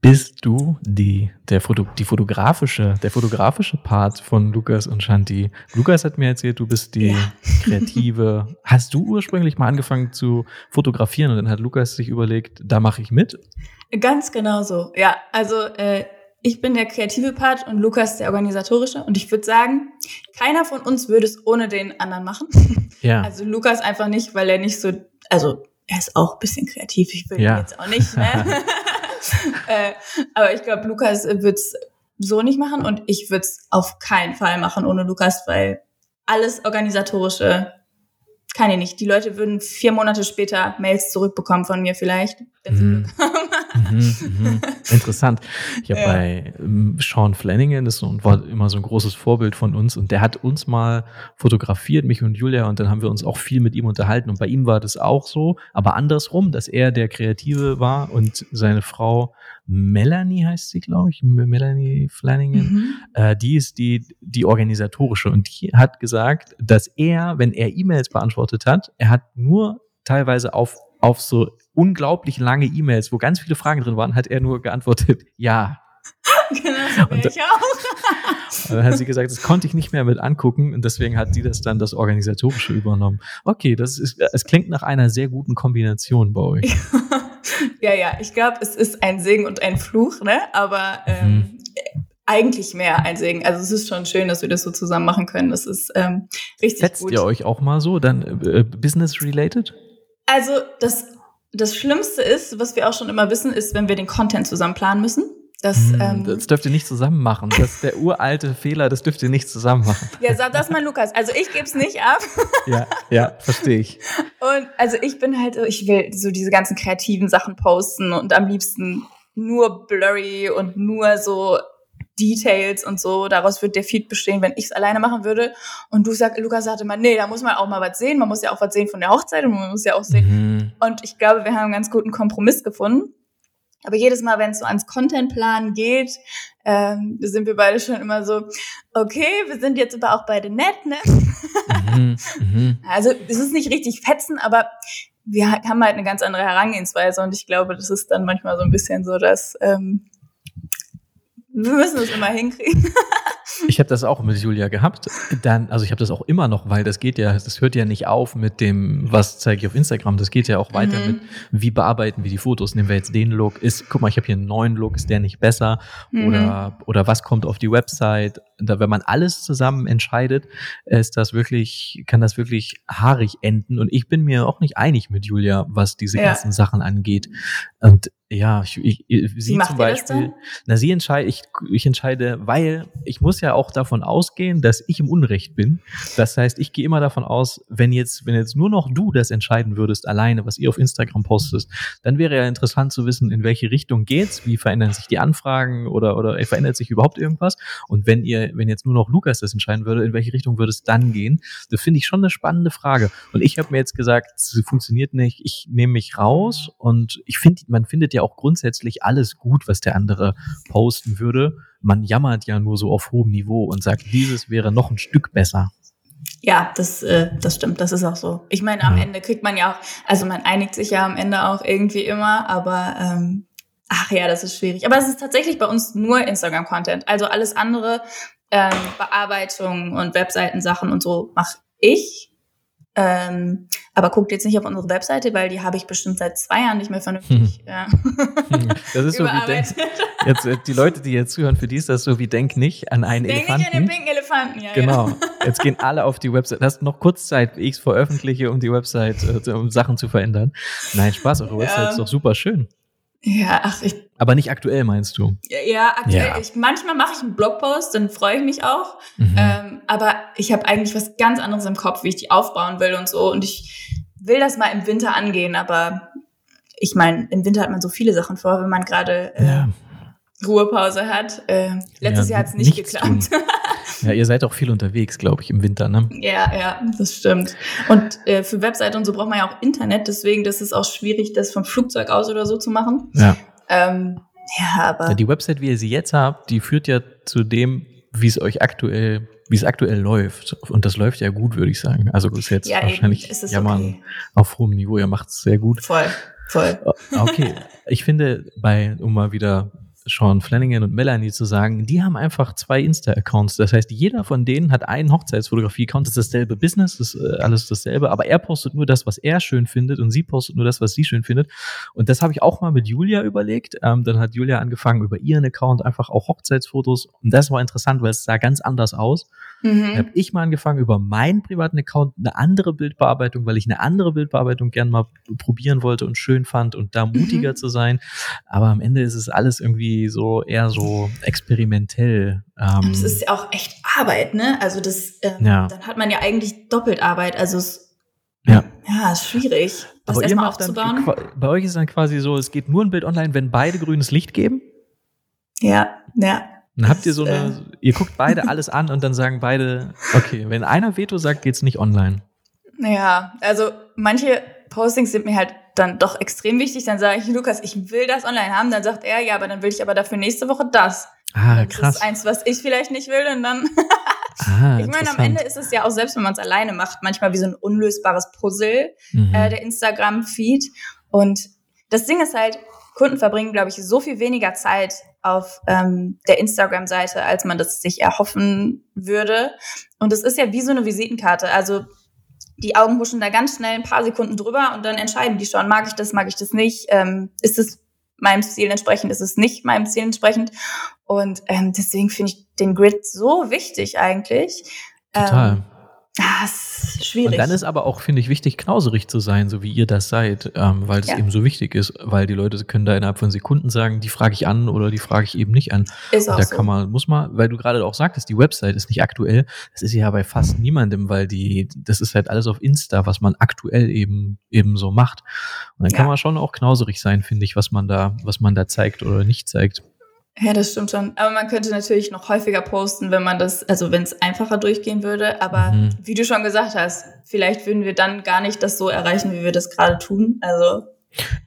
bist du die, der Foto, die fotografische, der fotografische Part von Lukas und Shanti. Lukas hat mir erzählt, du bist die ja. kreative. Hast du ursprünglich mal angefangen zu fotografieren und dann hat Lukas sich überlegt, da mache ich mit? Ganz genau so. Ja, also äh, ich bin der kreative Part und Lukas der organisatorische. Und ich würde sagen, keiner von uns würde es ohne den anderen machen. Ja. Also Lukas einfach nicht, weil er nicht so, also er ist auch ein bisschen kreativ. Ich will ja. ihn jetzt auch nicht. Ne? äh, aber ich glaube, Lukas wird's so nicht machen und ich würde es auf keinen Fall machen ohne Lukas, weil alles organisatorische kann ich nicht. Die Leute würden vier Monate später Mails zurückbekommen von mir vielleicht, wenn sie mhm. Glück haben. Mhm, mhm. Interessant. Ich habe ja. bei ähm, Sean Flanagan, das war immer so ein großes Vorbild von uns und der hat uns mal fotografiert, mich und Julia, und dann haben wir uns auch viel mit ihm unterhalten. Und bei ihm war das auch so, aber andersrum, dass er der Kreative war und seine Frau Melanie heißt sie, glaube ich, Melanie Flanagan, mhm. äh, die ist die, die organisatorische und die hat gesagt, dass er, wenn er E-Mails beantwortet hat, er hat nur teilweise auf auf so unglaublich lange E-Mails, wo ganz viele Fragen drin waren, hat er nur geantwortet, ja. Genau, und, ich auch. dann hat sie gesagt, das konnte ich nicht mehr mit angucken und deswegen hat sie das dann das Organisatorische übernommen. Okay, das ist, es klingt nach einer sehr guten Kombination bei euch. ja, ja, ich glaube, es ist ein Segen und ein Fluch, ne? Aber ähm, mhm. eigentlich mehr ein Segen. Also es ist schon schön, dass wir das so zusammen machen können. Das ist ähm, richtig Setzt gut. ihr euch auch mal so, dann äh, business related? Also das, das Schlimmste ist, was wir auch schon immer wissen, ist, wenn wir den Content zusammen planen müssen. Das, hm, ähm, das dürft ihr nicht zusammen machen. Das ist der uralte Fehler, das dürft ihr nicht zusammen machen. Ja, sag das mal, Lukas. Also ich gebe es nicht ab. Ja, ja, verstehe ich. Und also ich bin halt, ich will so diese ganzen kreativen Sachen posten und am liebsten nur blurry und nur so Details und so. Daraus wird der Feed bestehen, wenn ich es alleine machen würde. Und du sag, Lukas sagte mal, nee, da muss man auch mal was sehen. Man muss ja auch was sehen von der Hochzeit und man muss ja auch sehen. Mhm. Und ich glaube, wir haben einen ganz guten Kompromiss gefunden. Aber jedes Mal, wenn es so ans Contentplan geht, ähm, sind wir beide schon immer so, okay, wir sind jetzt aber auch beide nett, ne? Mhm, mh. Also es ist nicht richtig fetzen, aber wir haben halt eine ganz andere Herangehensweise und ich glaube, das ist dann manchmal so ein bisschen so, dass ähm, wir müssen es immer hinkriegen. ich habe das auch mit Julia gehabt. Dann, also ich habe das auch immer noch, weil das geht ja, das hört ja nicht auf mit dem, was zeige ich auf Instagram. Das geht ja auch weiter mhm. mit, wie bearbeiten wir die Fotos. Nehmen wir jetzt den Look. Ist, guck mal, ich habe hier einen neuen Look. Ist der nicht besser? Mhm. Oder oder was kommt auf die Website? Da, wenn man alles zusammen entscheidet, ist das wirklich, kann das wirklich haarig enden. Und ich bin mir auch nicht einig mit Julia, was diese ja. ganzen Sachen angeht. Und ja, ich, ich, sie zum Beispiel, na sie entscheide, ich, ich entscheide, weil ich muss ja auch davon ausgehen, dass ich im Unrecht bin. Das heißt, ich gehe immer davon aus, wenn jetzt, wenn jetzt nur noch du das entscheiden würdest, alleine, was ihr auf Instagram postest, dann wäre ja interessant zu wissen, in welche Richtung geht's, wie verändern sich die Anfragen oder, oder verändert sich überhaupt irgendwas? Und wenn ihr, wenn jetzt nur noch Lukas das entscheiden würde, in welche Richtung würde es dann gehen? Das finde ich schon eine spannende Frage. Und ich habe mir jetzt gesagt, sie funktioniert nicht, ich nehme mich raus und ich finde, man findet ja ja auch grundsätzlich alles gut, was der andere posten würde. Man jammert ja nur so auf hohem Niveau und sagt, dieses wäre noch ein Stück besser. Ja, das, äh, das stimmt, das ist auch so. Ich meine, am ja. Ende kriegt man ja auch, also man einigt sich ja am Ende auch irgendwie immer, aber ähm, ach ja, das ist schwierig. Aber es ist tatsächlich bei uns nur Instagram-Content. Also alles andere, ähm, Bearbeitung und Webseitensachen und so mache ich. Ähm, aber guckt jetzt nicht auf unsere Webseite, weil die habe ich bestimmt seit zwei Jahren nicht mehr vernünftig. Hm. Ja. Das ist so wie Denk. Jetzt, äh, die Leute, die jetzt zuhören, für die ist das so wie Denk nicht an einen Denk Elefanten. Denk nicht an den pinken Elefanten, ja. Genau. Ja. Jetzt gehen alle auf die Website. Hast noch kurz Zeit, wie ich es veröffentliche, um die Website, äh, um Sachen zu verändern? Nein, Spaß, eure Website ist doch super schön. Ja, ach, ich. Aber nicht aktuell, meinst du? Ja, ja aktuell. Ja. Ich, manchmal mache ich einen Blogpost, dann freue ich mich auch. Mhm. Ähm, aber ich habe eigentlich was ganz anderes im Kopf, wie ich die aufbauen will und so. Und ich will das mal im Winter angehen, aber ich meine, im Winter hat man so viele Sachen vor, wenn man gerade äh, ja. Ruhepause hat. Äh, letztes ja, Jahr hat es nicht geklappt. Ja, ihr seid auch viel unterwegs, glaube ich, im Winter, ne? Ja, ja, das stimmt. Und äh, für Webseite und so braucht man ja auch Internet, deswegen das ist auch schwierig, das vom Flugzeug aus oder so zu machen. Ja. Ähm, ja, aber. Ja, die Website, wie ihr sie jetzt habt, die führt ja zu dem, wie es euch aktuell, wie es aktuell läuft. Und das läuft ja gut, würde ich sagen. Also ist jetzt ja, wahrscheinlich ist es jammern okay. auf hohem Niveau. Ihr macht es sehr gut. Voll, voll. Okay, ich finde, bei, um mal wieder Sean Flanagan und Melanie zu sagen, die haben einfach zwei Insta-Accounts. Das heißt, jeder von denen hat einen Hochzeitsfotografie-Account. Das ist dasselbe Business, das ist äh, alles dasselbe, aber er postet nur das, was er schön findet und sie postet nur das, was sie schön findet. Und das habe ich auch mal mit Julia überlegt. Ähm, dann hat Julia angefangen, über ihren Account einfach auch Hochzeitsfotos. Und das war interessant, weil es sah ganz anders aus. Mhm. Dann habe ich mal angefangen, über meinen privaten Account eine andere Bildbearbeitung, weil ich eine andere Bildbearbeitung gern mal probieren wollte und schön fand und da mutiger mhm. zu sein. Aber am Ende ist es alles irgendwie so eher so experimentell. Ähm, es ist ja auch echt Arbeit, ne? Also das, ähm, ja. dann hat man ja eigentlich doppelt Arbeit. Also es, ja. Ja, ist schwierig, das Aber erstmal aufzubauen. Dann, bei euch ist dann quasi so, es geht nur ein Bild online, wenn beide grünes Licht geben? Ja, ja. Dann habt ihr so eine, äh, ihr guckt beide alles an und dann sagen beide, okay, wenn einer Veto sagt, geht's nicht online. Ja, also manche Postings sind mir halt dann doch extrem wichtig. Dann sage ich, Lukas, ich will das online haben. Dann sagt er, ja, aber dann will ich aber dafür nächste Woche das. Ah, krass. Das ist eins, was ich vielleicht nicht will. Und dann, ah, ich meine, am Ende ist es ja auch, selbst wenn man es alleine macht, manchmal wie so ein unlösbares Puzzle, mhm. äh, der Instagram-Feed. Und das Ding ist halt, Kunden verbringen, glaube ich, so viel weniger Zeit auf ähm, der Instagram-Seite, als man das sich erhoffen würde. Und es ist ja wie so eine Visitenkarte. Also die Augen huschen da ganz schnell ein paar Sekunden drüber und dann entscheiden die schon, mag ich das, mag ich das nicht, ähm, ist es meinem Ziel entsprechend, ist es nicht meinem Ziel entsprechend. Und ähm, deswegen finde ich den Grid so wichtig eigentlich. Total. Ähm, das ist schwierig. Und dann ist aber auch, finde ich, wichtig, knauserig zu sein, so wie ihr das seid, ähm, weil es ja. eben so wichtig ist, weil die Leute können da innerhalb von Sekunden sagen, die frage ich an oder die frage ich eben nicht an. Ist auch da so. kann man, muss man, weil du gerade auch sagtest, die Website ist nicht aktuell. Das ist ja bei fast niemandem, weil die, das ist halt alles auf Insta, was man aktuell eben, eben so macht. Und dann ja. kann man schon auch knauserig sein, finde ich, was man da, was man da zeigt oder nicht zeigt. Ja, das stimmt schon. Aber man könnte natürlich noch häufiger posten, wenn man das, also wenn es einfacher durchgehen würde. Aber mhm. wie du schon gesagt hast, vielleicht würden wir dann gar nicht das so erreichen, wie wir das gerade tun. Also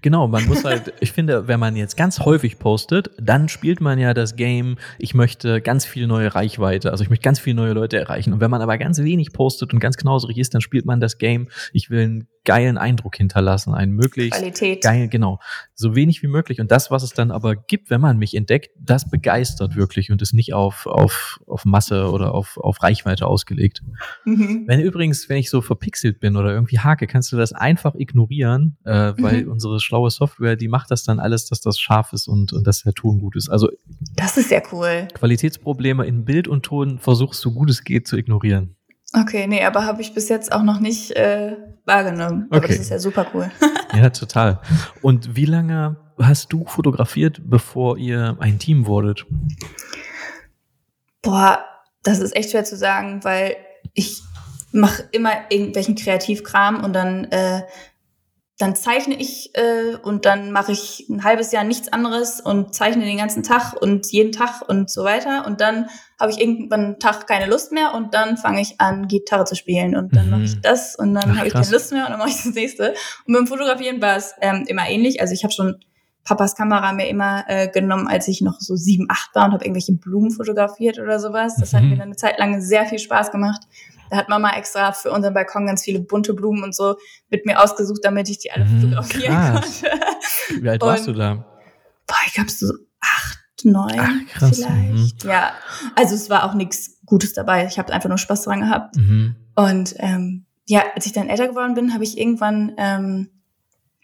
Genau, man muss halt, ich finde, wenn man jetzt ganz häufig postet, dann spielt man ja das Game, ich möchte ganz viel neue Reichweite, also ich möchte ganz viele neue Leute erreichen. Und wenn man aber ganz wenig postet und ganz knauserig ist, dann spielt man das Game, ich will ein geilen Eindruck hinterlassen, einen möglichst Qualität. geil, genau, so wenig wie möglich. Und das, was es dann aber gibt, wenn man mich entdeckt, das begeistert wirklich und ist nicht auf, auf, auf Masse oder auf, auf Reichweite ausgelegt. Mhm. Wenn übrigens, wenn ich so verpixelt bin oder irgendwie hake, kannst du das einfach ignorieren, äh, weil mhm. Unsere schlaue Software, die macht das dann alles, dass das scharf ist und, und dass der Ton gut ist. Also das ist ja cool. Qualitätsprobleme in Bild und Ton versuchst so gut es geht zu ignorieren. Okay, nee, aber habe ich bis jetzt auch noch nicht äh, wahrgenommen. Okay. Aber das ist ja super cool. ja, total. Und wie lange hast du fotografiert, bevor ihr ein Team wurdet? Boah, das ist echt schwer zu sagen, weil ich mache immer irgendwelchen Kreativkram und dann äh, dann zeichne ich äh, und dann mache ich ein halbes Jahr nichts anderes und zeichne den ganzen Tag und jeden Tag und so weiter. Und dann habe ich irgendwann einen Tag keine Lust mehr und dann fange ich an, Gitarre zu spielen und dann mhm. mache ich das und dann habe ich keine Lust mehr und dann mache ich das nächste. Und beim Fotografieren war es ähm, immer ähnlich. Also ich habe schon Papas Kamera mir immer äh, genommen, als ich noch so sieben, acht war und habe irgendwelche Blumen fotografiert oder sowas. Das mhm. hat mir dann eine Zeit lang sehr viel Spaß gemacht. Da hat Mama extra für unseren Balkon ganz viele bunte Blumen und so mit mir ausgesucht, damit ich die alle mhm, fotografieren krass. konnte. Wie alt warst du da? Boah, ich glaube so acht, neun Ach, krass. vielleicht. Mhm. Ja, also es war auch nichts Gutes dabei. Ich habe einfach nur Spaß dran gehabt. Mhm. Und ähm, ja, als ich dann älter geworden bin, habe ich irgendwann ähm,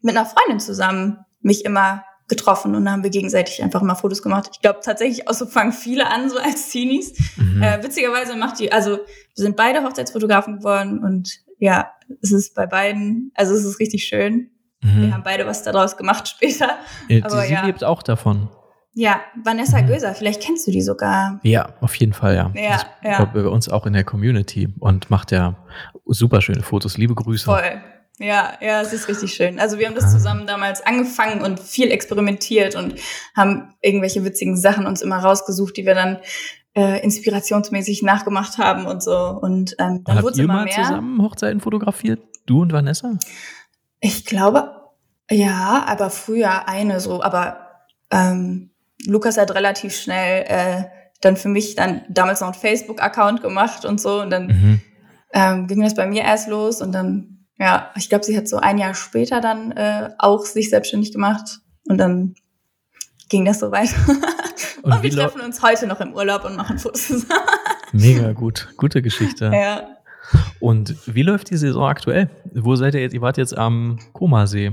mit einer Freundin zusammen mich immer getroffen und dann haben wir gegenseitig einfach mal Fotos gemacht. Ich glaube tatsächlich auch so fangen viele an, so als Teenies. Mhm. Äh, witzigerweise macht die, also wir sind beide Hochzeitsfotografen geworden und ja, es ist bei beiden, also es ist richtig schön. Mhm. Wir haben beide was daraus gemacht später. Ja, Aber sie ja. lebt auch davon. Ja, Vanessa mhm. Göser, vielleicht kennst du die sogar. Ja, auf jeden Fall, ja. Ja, ja. Bei uns auch in der Community und macht ja super schöne Fotos. Liebe Grüße. Voll. Ja, ja, es ist richtig schön. Also wir haben das zusammen damals angefangen und viel experimentiert und haben irgendwelche witzigen Sachen uns immer rausgesucht, die wir dann äh, inspirationsmäßig nachgemacht haben und so. Und ähm, dann wurde es immer mal mehr. zusammen Hochzeiten fotografiert? Du und Vanessa? Ich glaube, ja, aber früher eine so. Aber ähm, Lukas hat relativ schnell äh, dann für mich dann damals noch einen Facebook-Account gemacht und so. Und dann mhm. ähm, ging das bei mir erst los und dann ja, ich glaube, sie hat so ein Jahr später dann äh, auch sich selbstständig gemacht und dann ging das so weiter. und, und wir treffen uns heute noch im Urlaub und machen Fotos. Mega gut. Gute Geschichte. Ja. Und wie läuft die Saison aktuell? Wo seid ihr jetzt? Ihr wart jetzt am Komasee.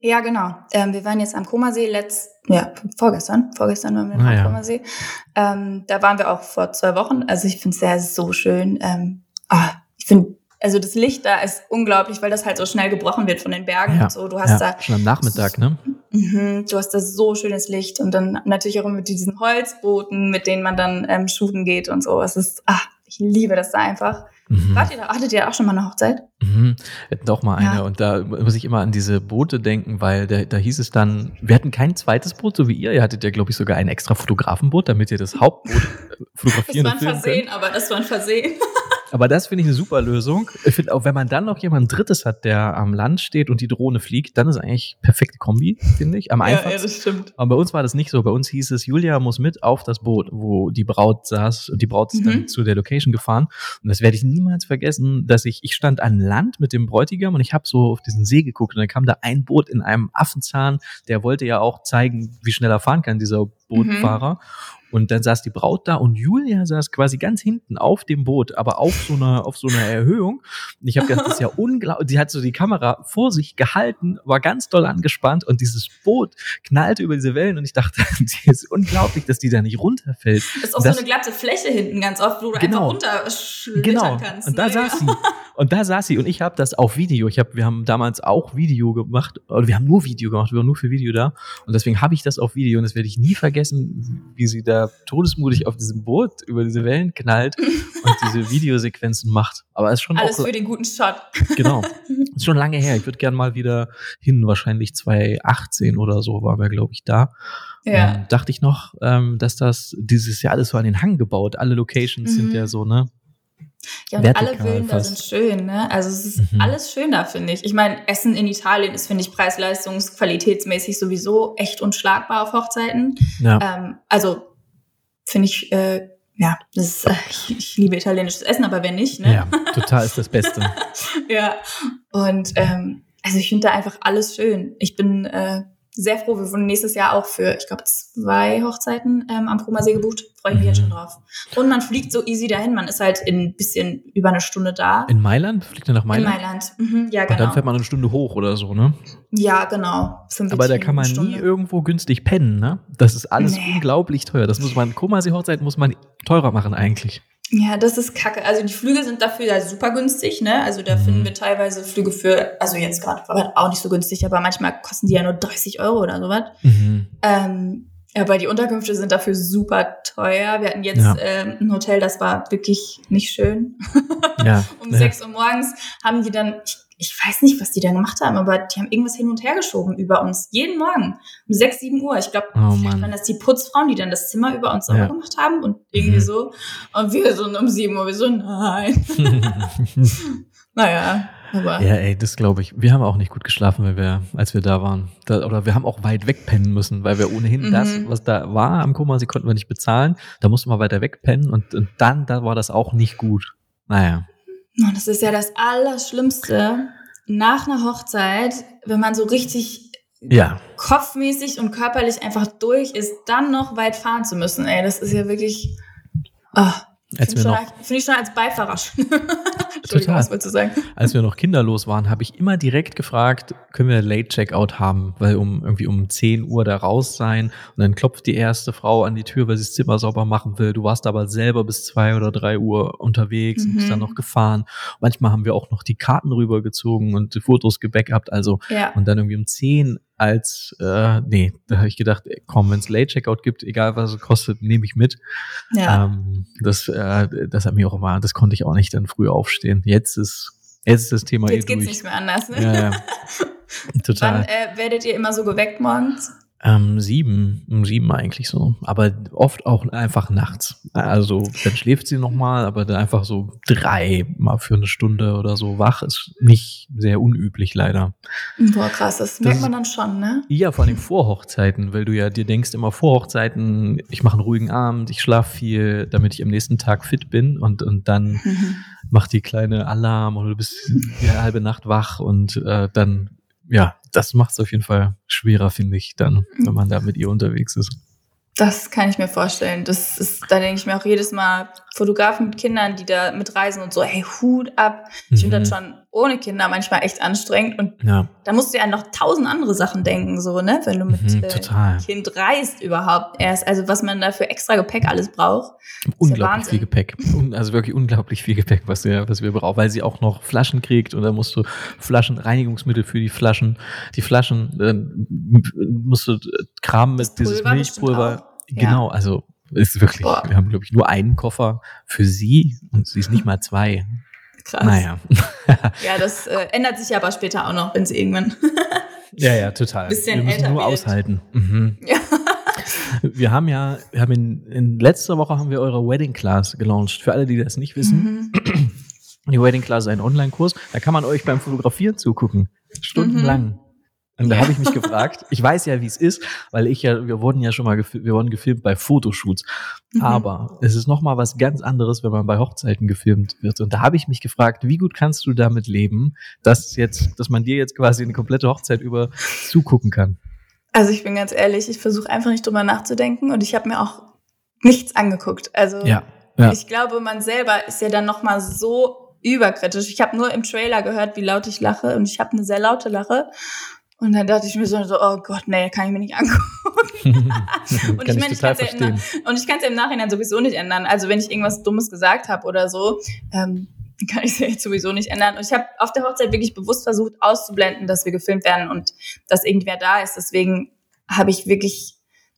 Ja, genau. Ähm, wir waren jetzt am Komasee letzt, ja, vorgestern. Vorgestern waren wir ah, am ja. Komasee. Ähm, da waren wir auch vor zwei Wochen. Also ich finde es sehr so schön. Ähm, oh, ich finde, also das Licht da ist unglaublich, weil das halt so schnell gebrochen wird von den Bergen ja. und so. Du hast ja, da schon am Nachmittag, ne? Mhm, du hast da so schönes Licht und dann natürlich auch mit diesen Holzbooten, mit denen man dann ähm, shooten geht und so. Es ist, ach, ich liebe das da einfach. Mhm. Wart ihr da, hattet ihr auch schon mal eine Hochzeit? Mhm. Wir hatten auch mal eine ja. und da muss ich immer an diese Boote denken, weil da, da hieß es dann, wir hatten kein zweites Boot, so wie ihr. Ihr hattet ja, glaube ich, sogar ein extra Fotografenboot, damit ihr das Hauptboot fotografieren Das war ein Versehen, aber das war ein Versehen. Aber das finde ich eine super Lösung. Ich finde auch, wenn man dann noch jemand Drittes hat, der am Land steht und die Drohne fliegt, dann ist eigentlich perfekte Kombi, finde ich. Am einfachsten. Ja, ja, das stimmt. Aber bei uns war das nicht so. Bei uns hieß es, Julia muss mit auf das Boot, wo die Braut saß. Und die Braut ist mhm. dann zu der Location gefahren. Und das werde ich niemals vergessen, dass ich, ich stand an Land mit dem Bräutigam und ich habe so auf diesen See geguckt und dann kam da ein Boot in einem Affenzahn, der wollte ja auch zeigen, wie schnell er fahren kann, dieser Bootfahrer. Mhm. Und dann saß die Braut da und Julia saß quasi ganz hinten auf dem Boot, aber auf so einer, auf so einer Erhöhung. Und ich habe gedacht, das ist ja unglaublich. Sie hat so die Kamera vor sich gehalten, war ganz doll angespannt und dieses Boot knallte über diese Wellen und ich dachte, die ist unglaublich, dass die da nicht runterfällt. Das ist auch das, so eine glatte Fläche hinten ganz oft, wo du genau, einfach runterschlittern genau. kannst. Und da ne? saß sie. Und da saß sie und ich habe das auf Video. Ich habe, wir haben damals auch Video gemacht, oder wir haben nur Video gemacht, wir waren nur für Video da. Und deswegen habe ich das auf Video und das werde ich nie vergessen, wie sie da todesmutig auf diesem Boot über diese Wellen knallt und diese Videosequenzen macht. Aber es ist schon alles auch, für den guten Shot. Genau, ist schon lange her. Ich würde gern mal wieder hin. Wahrscheinlich 2018 oder so waren wir, glaube ich, da. Ja. Und dachte ich noch, ähm, dass das dieses Jahr alles so an den Hang gebaut. Alle Locations mhm. sind ja so ne ja, und alle Villen da sind schön, ne? Also es ist mhm. alles schön da, finde ich. Ich meine, Essen in Italien ist, finde ich, preis-leistungs-, qualitätsmäßig sowieso echt unschlagbar auf Hochzeiten. Ja. Ähm, also finde ich, äh, ja, das ist, äh, ich, ich, liebe italienisches Essen, aber wer nicht, ne? Ja, total ist das Beste. ja. Und ähm, also ich finde da einfach alles schön. Ich bin äh, sehr froh. Wir wurden nächstes Jahr auch für, ich glaube, zwei Hochzeiten ähm, am Promersee gebucht. Freue ich mich mhm. jetzt schon drauf. Und man fliegt so easy dahin. Man ist halt in ein bisschen über eine Stunde da. In Mailand? Fliegt ihr nach Mailand? In Mailand, mhm, ja, genau. Und dann fährt man eine Stunde hoch oder so, ne? Ja, genau. Aber da kann man nie irgendwo günstig pennen, ne? Das ist alles nee. unglaublich teuer. Das muss man, Komasee-Hochzeit muss man teurer machen eigentlich. Ja, das ist kacke. Also die Flüge sind dafür ja super günstig, ne? Also da mhm. finden wir teilweise Flüge für, also jetzt gerade auch nicht so günstig, aber manchmal kosten die ja nur 30 Euro oder sowas. Mhm. Ähm, aber die Unterkünfte sind dafür super teuer. Wir hatten jetzt ja. ähm, ein Hotel, das war wirklich nicht schön. Ja. um ja. 6 Uhr morgens haben die dann, ich ich weiß nicht, was die da gemacht haben, aber die haben irgendwas hin und her geschoben über uns. Jeden Morgen um 6, 7 Uhr. Ich glaube, oh, waren das die Putzfrauen, die dann das Zimmer über uns sauber ja. gemacht haben und irgendwie mhm. so. Und wir so um 7 Uhr, wir so, nein. naja. Aber ja, ey, das glaube ich. Wir haben auch nicht gut geschlafen, weil wir, als wir da waren. Da, oder wir haben auch weit weg pennen müssen, weil wir ohnehin mhm. das, was da war am Koma, sie konnten wir nicht bezahlen. Da mussten wir weiter weg pennen und, und dann, da war das auch nicht gut. Naja. Das ist ja das Allerschlimmste nach einer Hochzeit, wenn man so richtig ja. kopfmäßig und körperlich einfach durch ist, dann noch weit fahren zu müssen. Ey, das ist ja wirklich. Oh, Finde ich, find ich, schon als Beifahrer Total. was du sagen? Als wir noch kinderlos waren, habe ich immer direkt gefragt, können wir Late Checkout haben, weil um irgendwie um 10 Uhr da raus sein und dann klopft die erste Frau an die Tür, weil sie das Zimmer sauber machen will. Du warst aber selber bis zwei oder drei Uhr unterwegs mhm. und bist dann noch gefahren. Manchmal haben wir auch noch die Karten rübergezogen und die Fotos gebackupt, also ja. und dann irgendwie um 10 als, äh, nee, da habe ich gedacht, komm, wenn es Late Checkout gibt, egal was es kostet, nehme ich mit. Ja. Ähm, das, äh, das hat mir auch immer, das konnte ich auch nicht dann früh aufstehen. Jetzt ist, jetzt ist das Thema Jetzt eh geht's durch. nicht mehr anders. Ne? Ja, ja. Total. Wann äh, werdet ihr immer so geweckt morgens? Ähm, sieben, um sieben eigentlich so. Aber oft auch einfach nachts. Also dann schläft sie nochmal, aber dann einfach so drei mal für eine Stunde oder so wach ist nicht sehr unüblich leider. Boah, krass, das, das merkt man dann schon, ne? Ja, vor allem vor Hochzeiten, weil du ja dir denkst immer vor Hochzeiten, ich mache einen ruhigen Abend, ich schlafe viel, damit ich am nächsten Tag fit bin und, und dann mhm. macht die kleine Alarm und du bist die halbe Nacht wach und äh, dann ja, das macht es auf jeden Fall schwerer, finde ich, dann, wenn man da mit ihr unterwegs ist. Das kann ich mir vorstellen. Das ist, da denke ich mir auch jedes Mal, Fotografen mit Kindern, die da mitreisen und so, hey, Hut ab. Ich finde das mhm. schon ohne Kinder manchmal echt anstrengend. Und ja. da musst du ja noch tausend andere Sachen denken, so, ne? Wenn du mit mhm, äh, Kind reist überhaupt erst. Also was man da für extra Gepäck alles braucht. Unglaublich ja viel Gepäck. Also wirklich unglaublich viel Gepäck, was wir, was wir brauchen, weil sie auch noch Flaschen kriegt und da musst du Flaschen, Reinigungsmittel für die Flaschen, die Flaschen, dann musst du Kram mit dieses Milchpulver. Genau, also ist wirklich, Boah. wir haben, glaube ich, nur einen Koffer für sie und sie ist nicht mal zwei. Krass. Naja. ja, das äh, ändert sich aber später auch noch, wenn sie irgendwann. ja, ja, total. Bisschen wir müssen nur wird. aushalten. Mhm. Ja. Wir haben ja, wir haben in, in letzter Woche haben wir eure Wedding Class gelauncht. Für alle, die das nicht wissen. Mhm. Die Wedding Class ist ein Online-Kurs. Da kann man euch beim Fotografieren zugucken. Stundenlang. Mhm. Und da habe ich mich gefragt, ich weiß ja, wie es ist, weil ich ja, wir wurden ja schon mal gefilmt, wir wurden gefilmt bei Fotoshoots. Mhm. Aber es ist nochmal was ganz anderes, wenn man bei Hochzeiten gefilmt wird. Und da habe ich mich gefragt, wie gut kannst du damit leben, dass jetzt, dass man dir jetzt quasi eine komplette Hochzeit über zugucken kann? Also ich bin ganz ehrlich, ich versuche einfach nicht drüber nachzudenken und ich habe mir auch nichts angeguckt. Also ja, ja. ich glaube, man selber ist ja dann nochmal so überkritisch. Ich habe nur im Trailer gehört, wie laut ich lache und ich habe eine sehr laute Lache. Und dann dachte ich mir so, oh Gott, nee, kann ich mir nicht angucken. und ich meine, ich kann es ja, und ich kann es ja im Nachhinein sowieso nicht ändern. Also wenn ich irgendwas Dummes gesagt habe oder so, ähm, kann ich es ja jetzt sowieso nicht ändern. Und ich habe auf der Hochzeit wirklich bewusst versucht auszublenden, dass wir gefilmt werden und dass irgendwer da ist. Deswegen habe ich wirklich,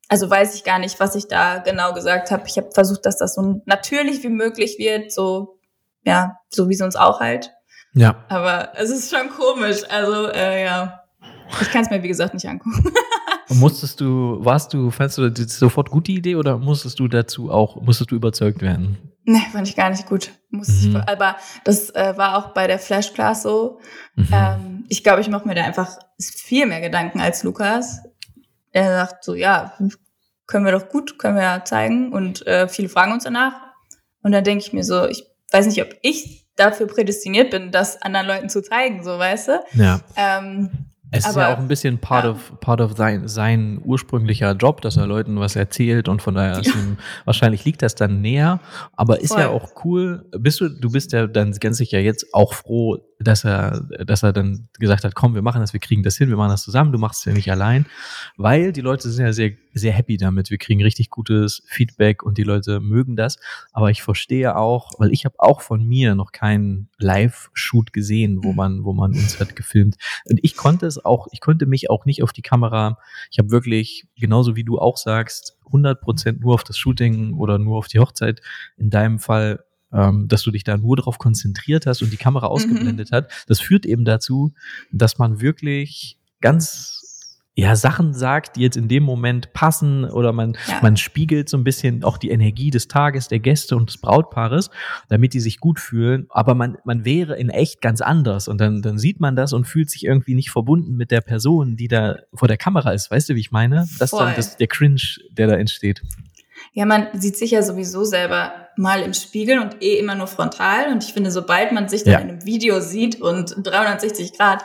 also weiß ich gar nicht, was ich da genau gesagt habe. Ich habe versucht, dass das so natürlich wie möglich wird, so ja, so wie sie uns auch halt. Ja. Aber es ist schon komisch. Also äh, ja. Ich kann es mir, wie gesagt, nicht angucken. Musstest du, warst du, fandest du das sofort gute Idee oder musstest du dazu auch, musstest du überzeugt werden? Nee, fand ich gar nicht gut. Muss mhm. ich, aber das äh, war auch bei der Flash Class so. Mhm. Ähm, ich glaube, ich mache mir da einfach viel mehr Gedanken als Lukas. Er sagt so, ja, können wir doch gut, können wir ja zeigen und äh, viele fragen uns danach. Und dann denke ich mir so, ich weiß nicht, ob ich dafür prädestiniert bin, das anderen Leuten zu zeigen, so weißt du. Ja. Ähm, es aber, ist ja auch ein bisschen part ja. of, part of sein, sein ursprünglicher Job, dass er Leuten was erzählt und von daher ja. ihm, wahrscheinlich liegt das dann näher, aber ist Voll. ja auch cool. Bist du, du bist ja dann ganz sicher jetzt auch froh, dass er, dass er dann gesagt hat, komm, wir machen das, wir kriegen das hin, wir machen das zusammen, du machst es ja nicht allein, weil die Leute sind ja sehr, sehr happy damit. Wir kriegen richtig gutes Feedback und die Leute mögen das. Aber ich verstehe auch, weil ich habe auch von mir noch keinen Live-Shoot gesehen, wo man, wo man uns hat gefilmt. Und ich konnte es auch, ich konnte mich auch nicht auf die Kamera. Ich habe wirklich, genauso wie du auch sagst, 100 Prozent nur auf das Shooting oder nur auf die Hochzeit in deinem Fall ähm, dass du dich da nur darauf konzentriert hast und die Kamera mhm. ausgeblendet mhm. hat, das führt eben dazu, dass man wirklich ganz ja, Sachen sagt, die jetzt in dem Moment passen oder man, ja. man spiegelt so ein bisschen auch die Energie des Tages, der Gäste und des Brautpaares, damit die sich gut fühlen. Aber man, man wäre in echt ganz anders und dann, dann sieht man das und fühlt sich irgendwie nicht verbunden mit der Person, die da vor der Kamera ist. Weißt du, wie ich meine? Das ist dann das, der Cringe, der da entsteht. Ja, man sieht sich ja sowieso selber mal im Spiegel und eh immer nur frontal. Und ich finde, sobald man sich dann ja. in einem Video sieht und 360 Grad,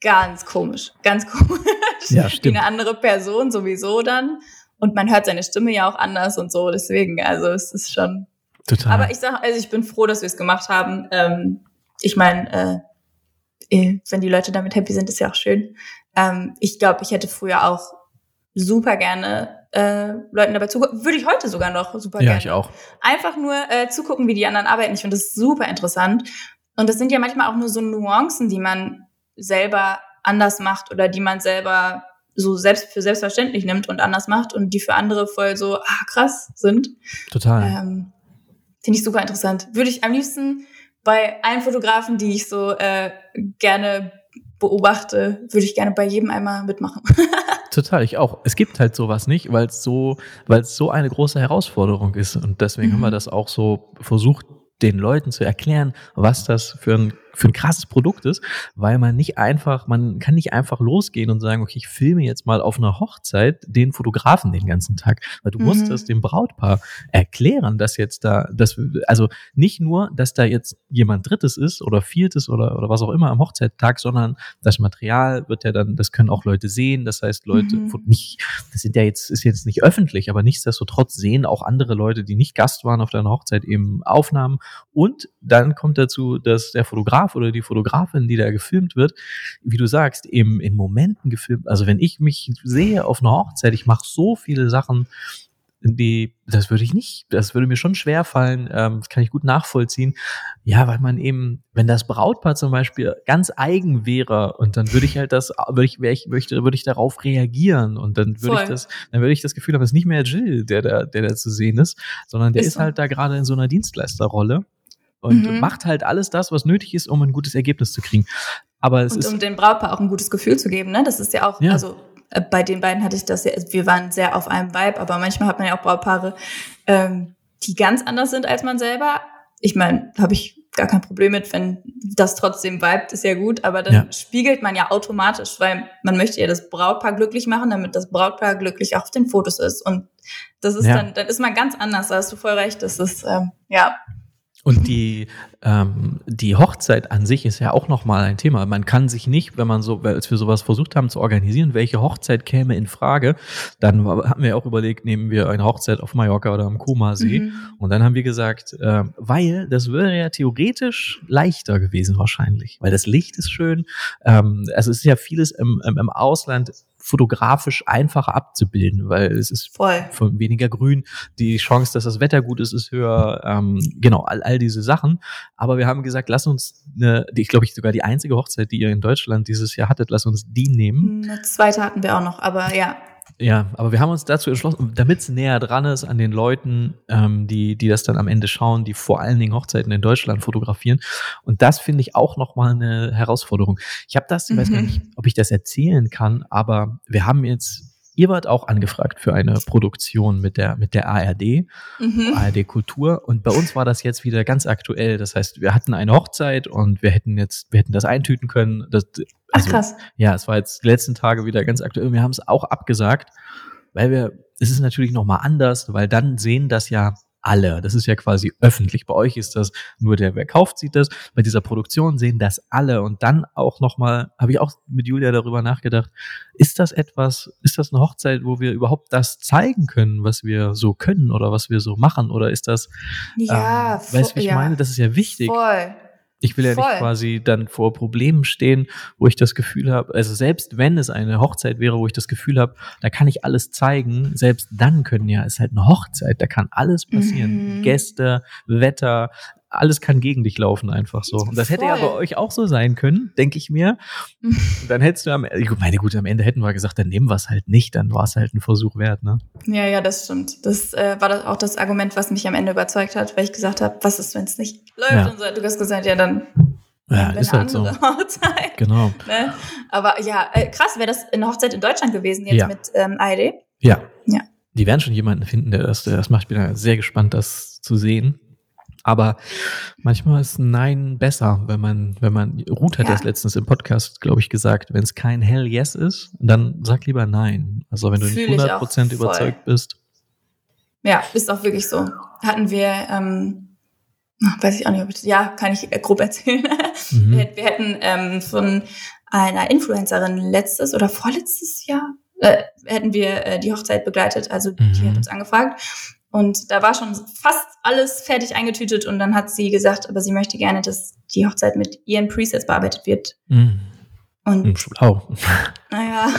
ganz komisch, ganz komisch. Ja, stimmt. Wie eine andere Person sowieso dann. Und man hört seine Stimme ja auch anders und so. Deswegen, also es ist schon. Total. Aber ich sag, also ich bin froh, dass wir es gemacht haben. Ähm, ich meine, äh, eh, wenn die Leute damit happy sind, ist ja auch schön. Ähm, ich glaube, ich hätte früher auch super gerne äh, Leuten dabei zugucken. Würde ich heute sogar noch super gerne. Ja, ich auch. Einfach nur äh, zugucken, wie die anderen arbeiten. Ich finde das super interessant. Und das sind ja manchmal auch nur so Nuancen, die man selber anders macht oder die man selber so selbst für selbstverständlich nimmt und anders macht und die für andere voll so ah, krass sind. Total. Ähm, Finde ich super interessant. Würde ich am liebsten bei allen Fotografen, die ich so äh, gerne beobachte, würde ich gerne bei jedem einmal mitmachen. Total, ich auch. Es gibt halt sowas nicht, weil es so, weil es so eine große Herausforderung ist. Und deswegen mhm. haben wir mhm. das auch so versucht, den Leuten zu erklären, was das für ein für ein krasses Produkt ist, weil man nicht einfach, man kann nicht einfach losgehen und sagen, okay, ich filme jetzt mal auf einer Hochzeit den Fotografen den ganzen Tag, weil du mhm. musst das dem Brautpaar erklären, dass jetzt da, dass, also nicht nur, dass da jetzt jemand Drittes ist oder Viertes oder, oder was auch immer am Hochzeittag, sondern das Material wird ja dann, das können auch Leute sehen, das heißt Leute, mhm. nicht, das sind ja jetzt, ist jetzt nicht öffentlich, aber nichtsdestotrotz sehen auch andere Leute, die nicht Gast waren auf deiner Hochzeit eben Aufnahmen und dann kommt dazu, dass der Fotograf Fotograf oder die Fotografin, die da gefilmt wird, wie du sagst, eben in Momenten gefilmt. Also wenn ich mich sehe auf einer Hochzeit, ich mache so viele Sachen, die, das würde ich nicht, das würde mir schon schwer fallen, ähm, das kann ich gut nachvollziehen. Ja, weil man eben, wenn das Brautpaar zum Beispiel ganz eigen wäre und dann würde ich halt das, würde ich, ich, möchte, würde ich darauf reagieren und dann würde ich das, dann würde ich das Gefühl haben, es ist nicht mehr Jill, der da, der da zu sehen ist, sondern der ist, ist halt da gerade in so einer Dienstleisterrolle und mhm. macht halt alles das, was nötig ist, um ein gutes Ergebnis zu kriegen. Aber es und ist um dem Brautpaar auch ein gutes Gefühl zu geben, ne? Das ist ja auch, ja. also äh, bei den beiden hatte ich das ja, wir waren sehr auf einem Vibe, aber manchmal hat man ja auch Brautpaare, ähm, die ganz anders sind als man selber. Ich meine, habe ich gar kein Problem mit, wenn das trotzdem vibet, ist ja gut, aber dann ja. spiegelt man ja automatisch, weil man möchte ja das Brautpaar glücklich machen, damit das Brautpaar glücklich auch auf den Fotos ist. Und das ist ja. dann, dann ist man ganz anders, da hast du voll recht. Das ist, ähm, ja, und die, ähm, die Hochzeit an sich ist ja auch nochmal ein Thema. Man kann sich nicht, wenn man so, als wir sowas versucht haben zu organisieren, welche Hochzeit käme in Frage, dann haben wir auch überlegt, nehmen wir eine Hochzeit auf Mallorca oder am Koma-See. Mhm. Und dann haben wir gesagt, äh, weil das wäre ja theoretisch leichter gewesen wahrscheinlich, weil das Licht ist schön. Ähm, also es ist ja vieles im, im, im Ausland fotografisch einfacher abzubilden, weil es ist Voll. weniger grün, die Chance, dass das Wetter gut ist, ist höher, ähm, genau, all, all diese Sachen. Aber wir haben gesagt, lass uns eine, die, ich glaube ich sogar die einzige Hochzeit, die ihr in Deutschland dieses Jahr hattet, lass uns die nehmen. Eine zweite hatten wir auch noch, aber ja. Ja, aber wir haben uns dazu entschlossen, damit es näher dran ist an den Leuten, ähm, die, die das dann am Ende schauen, die vor allen Dingen Hochzeiten in Deutschland fotografieren. Und das finde ich auch nochmal eine Herausforderung. Ich habe das, ich weiß gar mhm. nicht, ob ich das erzählen kann, aber wir haben jetzt Ihr wart auch angefragt für eine Produktion mit der, mit der ARD, mhm. ARD Kultur. Und bei uns war das jetzt wieder ganz aktuell. Das heißt, wir hatten eine Hochzeit und wir hätten jetzt, wir hätten das eintüten können. Das, also, Ach, krass. Ja, es war jetzt die letzten Tage wieder ganz aktuell. Wir haben es auch abgesagt, weil wir, es ist natürlich nochmal anders, weil dann sehen das ja alle. Das ist ja quasi öffentlich. Bei euch ist das nur der, wer kauft, sieht das. Bei dieser Produktion sehen das alle. Und dann auch nochmal, habe ich auch mit Julia darüber nachgedacht, ist das etwas, ist das eine Hochzeit, wo wir überhaupt das zeigen können, was wir so können oder was wir so machen? Oder ist das, ja, ähm, weißt du, ich ja. meine? Das ist ja wichtig. Voll. Ich will ja Voll. nicht quasi dann vor Problemen stehen, wo ich das Gefühl habe, also selbst wenn es eine Hochzeit wäre, wo ich das Gefühl habe, da kann ich alles zeigen, selbst dann können ja, es ist halt eine Hochzeit, da kann alles passieren. Mhm. Gäste, Wetter, alles kann gegen dich laufen einfach so. Und das hätte ja bei euch auch so sein können, denke ich mir. Und dann hättest du am Ende, meine Gute, am Ende hätten wir gesagt, dann nehmen wir es halt nicht, dann war es halt ein Versuch wert, ne? Ja, ja, das stimmt. Das äh, war das auch das Argument, was mich am Ende überzeugt hat, weil ich gesagt habe, was ist, wenn es nicht läuft? Ja. Und so, du hast gesagt, ja, dann ja, ist halt so. Hochzeit. Genau. Ne? Aber ja, äh, krass, wäre das eine Hochzeit in Deutschland gewesen jetzt ja. mit ähm, ARD? Ja. Ja. Die werden schon jemanden finden, der das, der das macht. Ich bin sehr gespannt, das zu sehen. Aber manchmal ist Nein besser, wenn man, wenn man, Ruth hat ja. das letztens im Podcast, glaube ich, gesagt, wenn es kein Hell Yes ist, dann sag lieber Nein. Also wenn du Fühl nicht 100% überzeugt bist. Ja, ist auch wirklich so. Hatten wir, ähm, weiß ich auch nicht, ob ich, ja, kann ich grob erzählen. Mhm. Wir, wir, hätten ähm, von einer Influencerin letztes oder vorletztes Jahr, äh, hätten wir äh, die Hochzeit begleitet, also die mhm. hat uns angefragt und da war schon fast alles fertig eingetütet und dann hat sie gesagt, aber sie möchte gerne, dass die Hochzeit mit ihren Presets bearbeitet wird. Mhm. Und Schlau. Naja,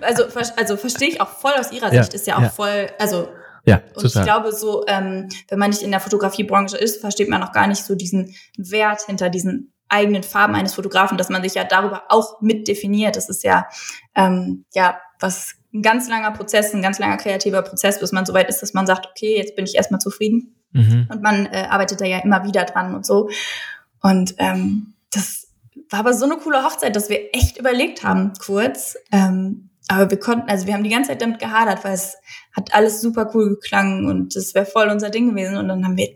also, also verstehe ich auch voll aus ihrer Sicht, ja, ist ja auch ja. voll, also ja, und total. ich glaube so, ähm, wenn man nicht in der Fotografiebranche ist, versteht man noch gar nicht so diesen Wert hinter diesen eigenen Farben eines Fotografen, dass man sich ja darüber auch mit definiert. Das ist ja, ähm, ja, was ein ganz langer Prozess, ein ganz langer kreativer Prozess, bis man so weit ist, dass man sagt, okay, jetzt bin ich erstmal zufrieden. Mhm. Und man äh, arbeitet da ja immer wieder dran und so. Und ähm, das war aber so eine coole Hochzeit, dass wir echt überlegt haben, kurz. Ähm, aber wir konnten, also wir haben die ganze Zeit damit gehadert, weil es hat alles super cool geklangen und das wäre voll unser Ding gewesen. Und dann haben wir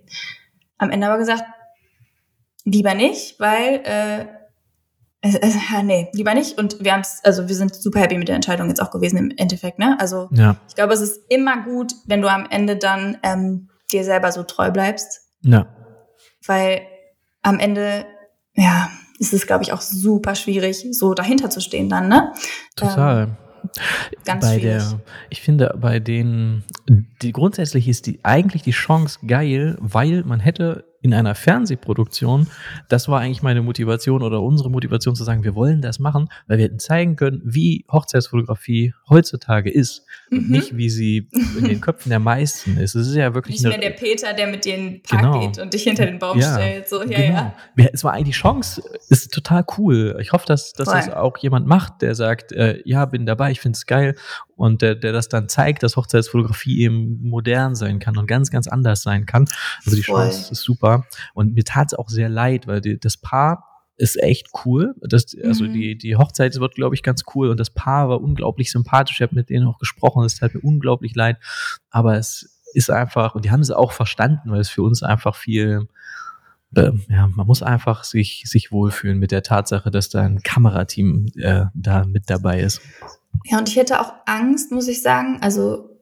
am Ende aber gesagt, lieber nicht, weil äh, äh, äh, nee, lieber nicht. Und wir haben also wir sind super happy mit der Entscheidung jetzt auch gewesen im Endeffekt, ne? Also ja. ich glaube, es ist immer gut, wenn du am Ende dann ähm, dir selber so treu bleibst. Ja. Weil am Ende, ja, ist es, glaube ich, auch super schwierig, so dahinter zu stehen dann, ne? Total. Ähm, Ganz bei schwierig. der, ich finde, bei den, die grundsätzlich ist die eigentlich die Chance geil, weil man hätte in einer Fernsehproduktion, das war eigentlich meine Motivation oder unsere Motivation zu sagen, wir wollen das machen, weil wir hätten zeigen können, wie Hochzeitsfotografie heutzutage ist mhm. und nicht, wie sie in den Köpfen der meisten ist. Es ist ja wirklich nicht mehr der Peter, der mit dir in den Park genau. geht und dich hinter den Baum ja, stellt. So, ja, genau. ja. Es war eigentlich die Chance, ist total cool. Ich hoffe, dass, dass das auch jemand macht, der sagt, äh, ja, bin dabei, ich finde es geil und der, der das dann zeigt, dass Hochzeitsfotografie eben modern sein kann und ganz, ganz anders sein kann. Also die Voll. Chance ist super. Und mir tat es auch sehr leid, weil die, das Paar ist echt cool. Das, also mhm. die, die Hochzeit wird, glaube ich, ganz cool und das Paar war unglaublich sympathisch. Ich habe mit denen auch gesprochen, es tat mir unglaublich leid. Aber es ist einfach, und die haben es auch verstanden, weil es für uns einfach viel, äh, ja, man muss einfach sich, sich wohlfühlen mit der Tatsache, dass da ein Kamerateam äh, da mit dabei ist. Ja, und ich hätte auch Angst, muss ich sagen. Also,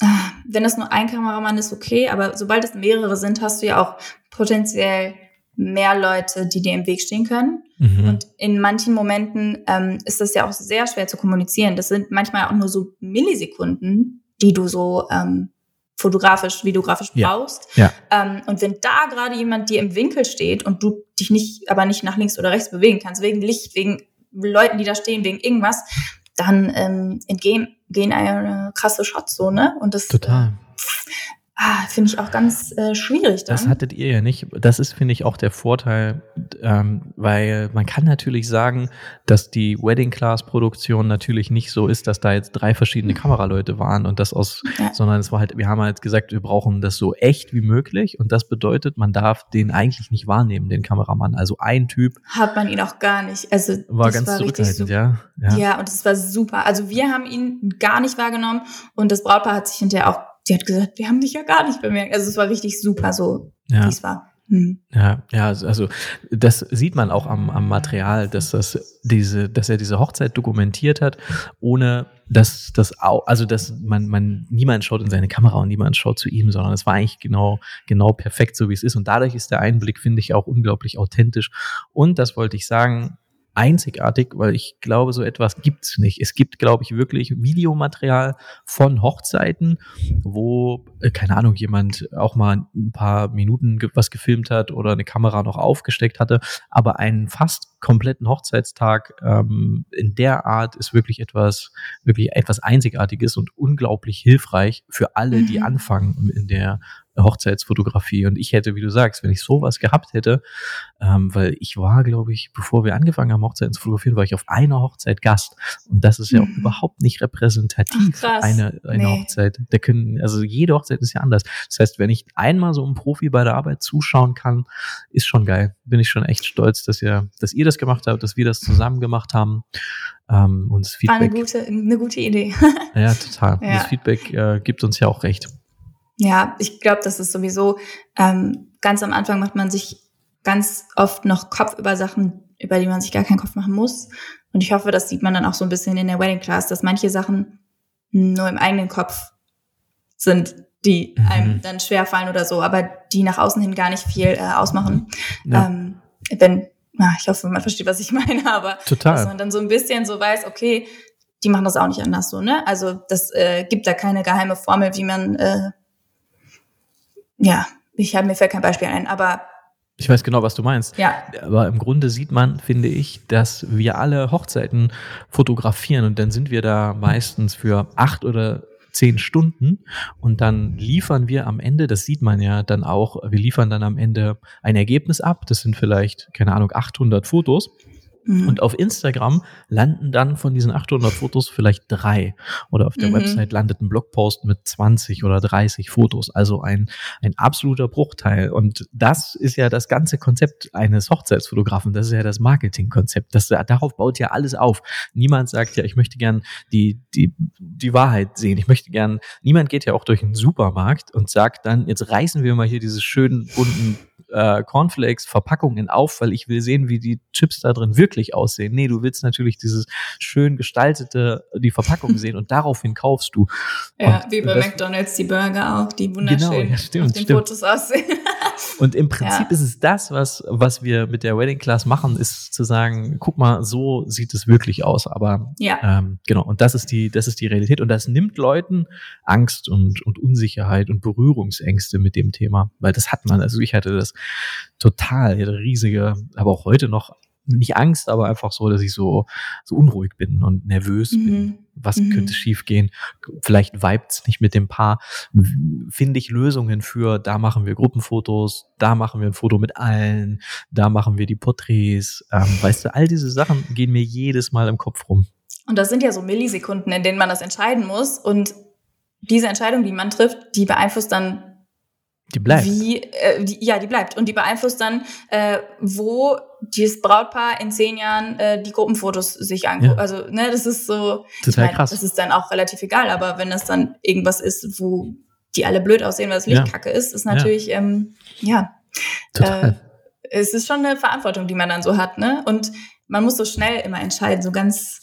ah, wenn es nur ein Kameramann ist, okay, aber sobald es mehrere sind, hast du ja auch potenziell mehr Leute, die dir im Weg stehen können. Mhm. Und in manchen Momenten ähm, ist das ja auch sehr schwer zu kommunizieren. Das sind manchmal auch nur so Millisekunden, die du so ähm, fotografisch, videografisch brauchst. Ja. Ähm, und wenn da gerade jemand dir im Winkel steht und du dich nicht, aber nicht nach links oder rechts bewegen kannst, wegen Licht, wegen Leuten, die da stehen, wegen irgendwas, dann ähm, entgehen gehen eine krasse Shots so, ne? Und das total. Ah, finde ich auch ganz äh, schwierig. Dann. Das hattet ihr ja nicht. Das ist, finde ich, auch der Vorteil, ähm, weil man kann natürlich sagen, dass die Wedding Class Produktion natürlich nicht so ist, dass da jetzt drei verschiedene mhm. Kameraleute waren und das aus, ja. sondern es war halt, wir haben halt gesagt, wir brauchen das so echt wie möglich und das bedeutet, man darf den eigentlich nicht wahrnehmen, den Kameramann. Also ein Typ. Hat man ihn auch gar nicht. Also war ganz war zurückhaltend, ja, ja. Ja, und es war super. Also wir haben ihn gar nicht wahrgenommen und das Brautpaar hat sich hinterher auch die hat gesagt, wir haben dich ja gar nicht bemerkt. Also es war richtig super so, ja. wie es war. Hm. Ja, ja, also das sieht man auch am, am Material, dass das diese, dass er diese Hochzeit dokumentiert hat, ohne dass das auch, also dass man, man niemand schaut in seine Kamera und niemand schaut zu ihm, sondern es war eigentlich genau, genau perfekt, so wie es ist. Und dadurch ist der Einblick, finde ich, auch unglaublich authentisch. Und das wollte ich sagen, einzigartig, weil ich glaube, so etwas gibt's nicht. Es gibt, glaube ich, wirklich Videomaterial von Hochzeiten, wo, äh, keine Ahnung, jemand auch mal ein paar Minuten was gefilmt hat oder eine Kamera noch aufgesteckt hatte, aber einen fast kompletten Hochzeitstag ähm, in der Art ist wirklich etwas, wirklich etwas Einzigartiges und unglaublich hilfreich für alle, die mhm. anfangen in der Hochzeitsfotografie. Und ich hätte, wie du sagst, wenn ich sowas gehabt hätte, ähm, weil ich war, glaube ich, bevor wir angefangen haben, Hochzeiten zu fotografieren, war ich auf einer Hochzeit Gast. Und das ist ja auch mhm. überhaupt nicht repräsentativ Ach, eine, eine nee. Hochzeit. Da können, also jede Hochzeit ist ja anders. Das heißt, wenn ich einmal so einem Profi bei der Arbeit zuschauen kann, ist schon geil. Bin ich schon echt stolz, dass ihr, dass ihr das gemacht habt, dass wir das zusammen gemacht haben. Ähm, und das Feedback. War eine gute, eine gute Idee. ja, total. Ja. Das Feedback äh, gibt uns ja auch recht. Ja, ich glaube, das ist sowieso, ähm, ganz am Anfang macht man sich ganz oft noch Kopf über Sachen, über die man sich gar keinen Kopf machen muss. Und ich hoffe, das sieht man dann auch so ein bisschen in der Wedding Class, dass manche Sachen nur im eigenen Kopf sind, die mhm. einem dann schwer fallen oder so, aber die nach außen hin gar nicht viel äh, ausmachen. Ja. Ähm, wenn, na, ich hoffe, man versteht, was ich meine, aber Total. dass man dann so ein bisschen so weiß, okay, die machen das auch nicht anders so, ne? Also das äh, gibt da keine geheime Formel, wie man äh, ja, ich habe mir fällt kein Beispiel ein, aber ich weiß genau, was du meinst. Ja. Aber im Grunde sieht man, finde ich, dass wir alle Hochzeiten fotografieren und dann sind wir da meistens für acht oder zehn Stunden und dann liefern wir am Ende, das sieht man ja dann auch, wir liefern dann am Ende ein Ergebnis ab. Das sind vielleicht, keine Ahnung, 800 Fotos. Mhm. Und auf Instagram landen dann von diesen 800 Fotos vielleicht drei. Oder auf der mhm. Website landet ein Blogpost mit 20 oder 30 Fotos. Also ein, ein absoluter Bruchteil. Und das ist ja das ganze Konzept eines Hochzeitsfotografen. Das ist ja das Marketingkonzept. Das, darauf baut ja alles auf. Niemand sagt ja, ich möchte gern die, die, die Wahrheit sehen. Ich möchte gern, niemand geht ja auch durch einen Supermarkt und sagt dann, jetzt reißen wir mal hier diese schönen bunten äh, Cornflakes-Verpackungen auf, weil ich will sehen, wie die Chips da drin wirklich aussehen. Nee, du willst natürlich dieses schön gestaltete, die Verpackung sehen und daraufhin kaufst du. Ja, und, wie bei McDonalds die Burger auch, die wunderschön genau, ja, stimmt, auf den stimmt. Fotos aussehen. und im Prinzip ja. ist es das, was, was wir mit der Wedding Class machen, ist zu sagen, guck mal, so sieht es wirklich aus. Aber ja. ähm, genau, und das ist die, das ist die Realität. Und das nimmt Leuten Angst und, und Unsicherheit und Berührungsängste mit dem Thema. Weil das hat man, also ich hatte das total riesige, aber auch heute noch nicht Angst, aber einfach so, dass ich so, so unruhig bin und nervös mhm. bin. Was mhm. könnte schiefgehen? Vielleicht vibet's nicht mit dem Paar. Finde ich Lösungen für, da machen wir Gruppenfotos, da machen wir ein Foto mit allen, da machen wir die Porträts. Ähm, weißt du, all diese Sachen gehen mir jedes Mal im Kopf rum. Und das sind ja so Millisekunden, in denen man das entscheiden muss. Und diese Entscheidung, die man trifft, die beeinflusst dann die bleibt. Wie, äh, die, ja, die bleibt. Und die beeinflusst dann, äh, wo dieses Brautpaar in zehn Jahren äh, die Gruppenfotos sich anguckt. Ja. Also, ne, das ist so. Total ich mein, krass. Das ist dann auch relativ egal, aber wenn das dann irgendwas ist, wo die alle blöd aussehen, weil das Licht ja. kacke ist, ist natürlich, ja. Ähm, ja. Total. Äh, es ist schon eine Verantwortung, die man dann so hat, ne? Und man muss so schnell immer entscheiden, so ganz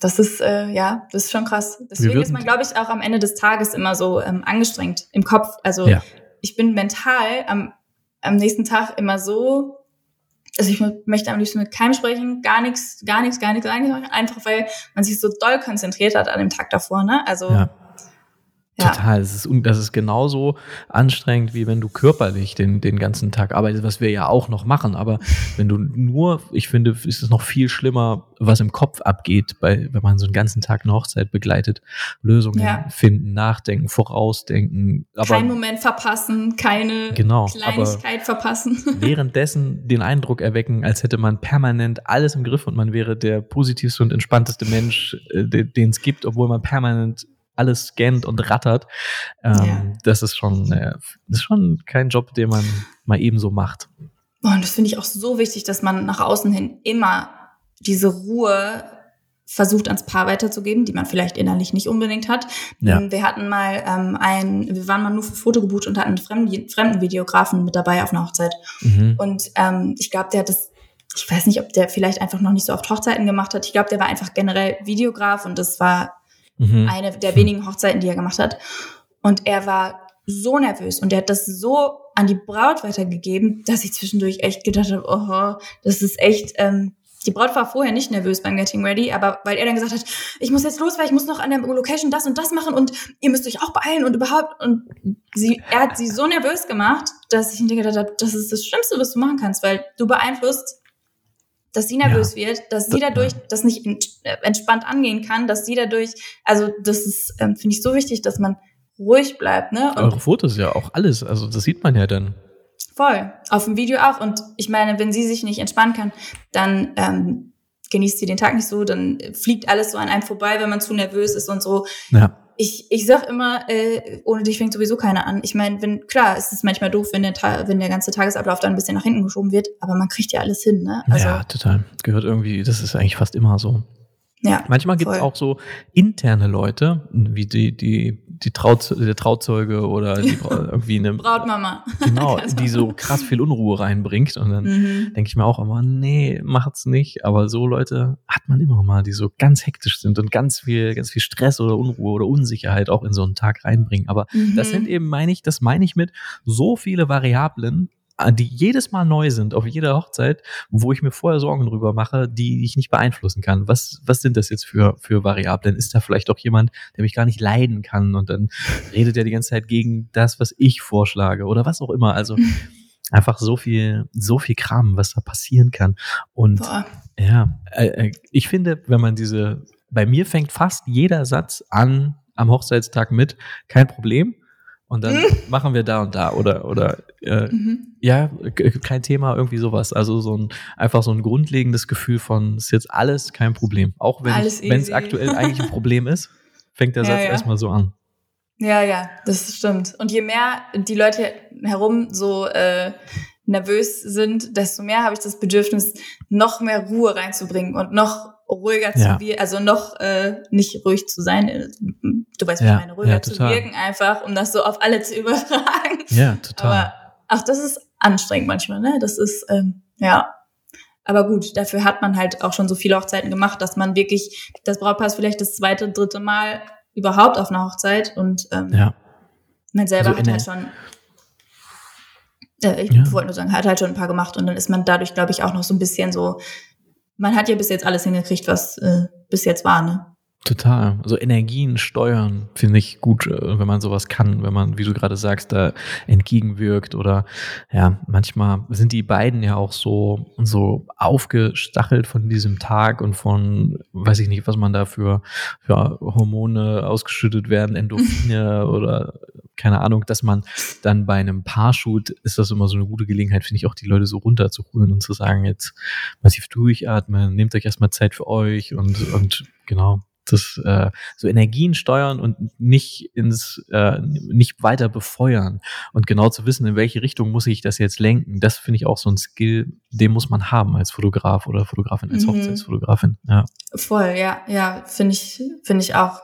das ist, äh, ja, das ist schon krass. Deswegen ist man, glaube ich, auch am Ende des Tages immer so ähm, angestrengt im Kopf. Also ja ich bin mental am, am nächsten Tag immer so, also ich möchte am liebsten mit keinem sprechen, gar nichts, gar nichts, gar nichts, einfach weil man sich so doll konzentriert hat an dem Tag davor, ne? Also ja. Ja. Total. Das ist, das ist genauso anstrengend, wie wenn du körperlich den, den ganzen Tag arbeitest, was wir ja auch noch machen. Aber wenn du nur, ich finde, ist es noch viel schlimmer, was im Kopf abgeht, bei, wenn man so einen ganzen Tag eine Hochzeit begleitet. Lösungen ja. finden, nachdenken, vorausdenken. Aber, Kein Moment verpassen, keine genau, Kleinigkeit verpassen. Währenddessen den Eindruck erwecken, als hätte man permanent alles im Griff und man wäre der positivste und entspannteste Mensch, äh, den es gibt, obwohl man permanent alles scannt und rattert. Ähm, ja. Das ist schon, äh, das ist schon kein Job, den man mal ebenso macht. Und das finde ich auch so wichtig, dass man nach außen hin immer diese Ruhe versucht ans Paar weiterzugeben, die man vielleicht innerlich nicht unbedingt hat. Ja. Wir hatten mal ähm, ein, wir waren mal nur für Foto gebucht und hatten einen fremden, fremden Videografen mit dabei auf einer Hochzeit. Mhm. Und ähm, ich glaube, der hat das, ich weiß nicht, ob der vielleicht einfach noch nicht so oft Hochzeiten gemacht hat. Ich glaube, der war einfach generell Videograf und das war Mhm. Eine der wenigen Hochzeiten, die er gemacht hat. Und er war so nervös und er hat das so an die Braut weitergegeben, dass ich zwischendurch echt gedacht habe, oh, das ist echt, ähm, die Braut war vorher nicht nervös beim Getting Ready, aber weil er dann gesagt hat, ich muss jetzt los, weil ich muss noch an der Location das und das machen und ihr müsst euch auch beeilen und überhaupt und sie, er hat sie so nervös gemacht, dass ich mir gedacht habe, das ist das Schlimmste, was du machen kannst, weil du beeinflusst dass sie nervös ja. wird, dass sie dadurch das nicht äh, entspannt angehen kann, dass sie dadurch, also das ist, ähm, finde ich so wichtig, dass man ruhig bleibt, ne? Und Eure Fotos ja auch alles, also das sieht man ja dann. Voll, auf dem Video auch. Und ich meine, wenn sie sich nicht entspannen kann, dann ähm, genießt sie den Tag nicht so, dann fliegt alles so an einem vorbei, wenn man zu nervös ist und so. Ja ich, ich sag immer, äh, ohne dich fängt sowieso keiner an. Ich meine, wenn, klar, es ist manchmal doof, wenn der, wenn der ganze Tagesablauf dann ein bisschen nach hinten geschoben wird, aber man kriegt ja alles hin, ne? Also, ja, total. Gehört irgendwie, das ist eigentlich fast immer so. Ja, Manchmal gibt es auch so interne Leute, wie die, die, die Trauz der Trauzeuge oder die, irgendwie eine Brautmama. Genau, die so krass viel Unruhe reinbringt. Und dann mhm. denke ich mir auch immer, nee, macht's nicht. Aber so Leute hat man immer mal, die so ganz hektisch sind und ganz viel, ganz viel Stress oder Unruhe oder Unsicherheit auch in so einen Tag reinbringen. Aber mhm. das sind eben, meine ich, das meine ich mit so viele Variablen, die jedes Mal neu sind, auf jeder Hochzeit, wo ich mir vorher Sorgen drüber mache, die ich nicht beeinflussen kann. Was, was sind das jetzt für, für Variablen? Ist da vielleicht auch jemand, der mich gar nicht leiden kann und dann redet er die ganze Zeit gegen das, was ich vorschlage oder was auch immer. Also einfach so viel, so viel Kram, was da passieren kann. Und Boah. ja, äh, äh, ich finde, wenn man diese, bei mir fängt fast jeder Satz an am Hochzeitstag mit, kein Problem und dann machen wir da und da oder oder äh, mhm. ja, kein Thema, irgendwie sowas. Also so ein, einfach so ein grundlegendes Gefühl von, ist jetzt alles kein Problem. Auch wenn es aktuell eigentlich ein Problem ist, fängt der ja, Satz ja. erstmal so an. Ja, ja, das stimmt. Und je mehr die Leute herum so äh, nervös sind, desto mehr habe ich das Bedürfnis, noch mehr Ruhe reinzubringen und noch ruhiger ja. zu wirken, also noch äh, nicht ruhig zu sein, äh, du weißt, ja, ich meine, ruhiger ja, zu wirken einfach, um das so auf alle zu übertragen. Ja, total. Aber ach, das ist anstrengend manchmal, ne? Das ist, ähm, ja. Aber gut, dafür hat man halt auch schon so viele Hochzeiten gemacht, dass man wirklich, das Brautpaar ist vielleicht das zweite, dritte Mal überhaupt auf einer Hochzeit und ähm, ja. man selber also hat halt schon äh, ich ja. wollte nur sagen, hat halt schon ein paar gemacht und dann ist man dadurch, glaube ich, auch noch so ein bisschen so man hat ja bis jetzt alles hingekriegt, was äh, bis jetzt war, ne? Total. Also Energien steuern finde ich gut, äh, wenn man sowas kann, wenn man, wie du gerade sagst, da entgegenwirkt oder ja, manchmal sind die beiden ja auch so, so aufgestachelt von diesem Tag und von, weiß ich nicht, was man da für, für Hormone ausgeschüttet werden, Endorphine oder keine Ahnung, dass man dann bei einem Paarshoot ist das immer so eine gute Gelegenheit, finde ich auch, die Leute so runterzuholen und zu sagen, jetzt massiv durchatmen, nehmt euch erstmal Zeit für euch und, und genau das äh, so Energien steuern und nicht ins äh, nicht weiter befeuern und genau zu wissen, in welche Richtung muss ich das jetzt lenken. Das finde ich auch so ein Skill, den muss man haben als Fotograf oder Fotografin als mhm. Hochzeitsfotografin. Ja. Voll, ja, ja, finde ich finde ich auch.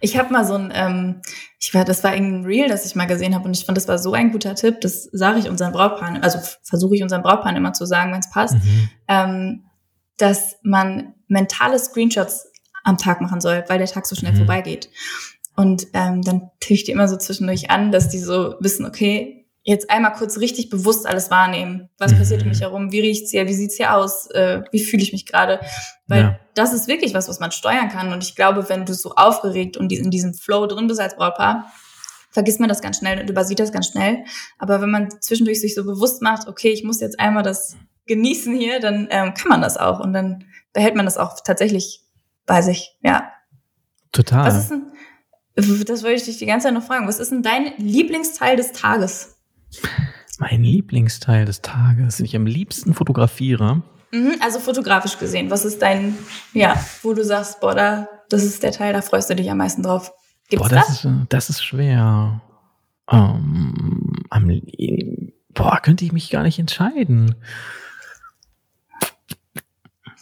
Ich habe mal so ein, ähm, ich war, das war irgendein Reel, das ich mal gesehen habe und ich fand, das war so ein guter Tipp. Das sage ich unseren Brautpaaren, also versuche ich unseren Brautpaaren immer zu sagen, wenn es passt, mhm. ähm, dass man mentale Screenshots am Tag machen soll, weil der Tag so schnell mhm. vorbeigeht. Und ähm, dann tue ich die immer so zwischendurch an, dass die so wissen, okay, jetzt einmal kurz richtig bewusst alles wahrnehmen. Was mhm. passiert um mich herum? Wie riecht's hier? Wie sieht's hier aus? Äh, wie fühle ich mich gerade? Weil ja. das ist wirklich was, was man steuern kann. Und ich glaube, wenn du so aufgeregt und in diesem Flow drin bist als Brautpaar, vergisst man das ganz schnell und übersieht das ganz schnell. Aber wenn man zwischendurch sich so bewusst macht, okay, ich muss jetzt einmal das genießen hier, dann ähm, kann man das auch und dann behält man das auch tatsächlich weiß ich, ja. Total. Was ist denn, das wollte ich dich die ganze Zeit noch fragen. Was ist denn dein Lieblingsteil des Tages? Mein Lieblingsteil des Tages, den ich am liebsten fotografiere. Mhm, also fotografisch gesehen, was ist dein, ja, wo du sagst, boah, da, das ist der Teil, da freust du dich am meisten drauf. Gibt's boah, das? Das ist, das ist schwer. Um, ähm, am, boah, könnte ich mich gar nicht entscheiden.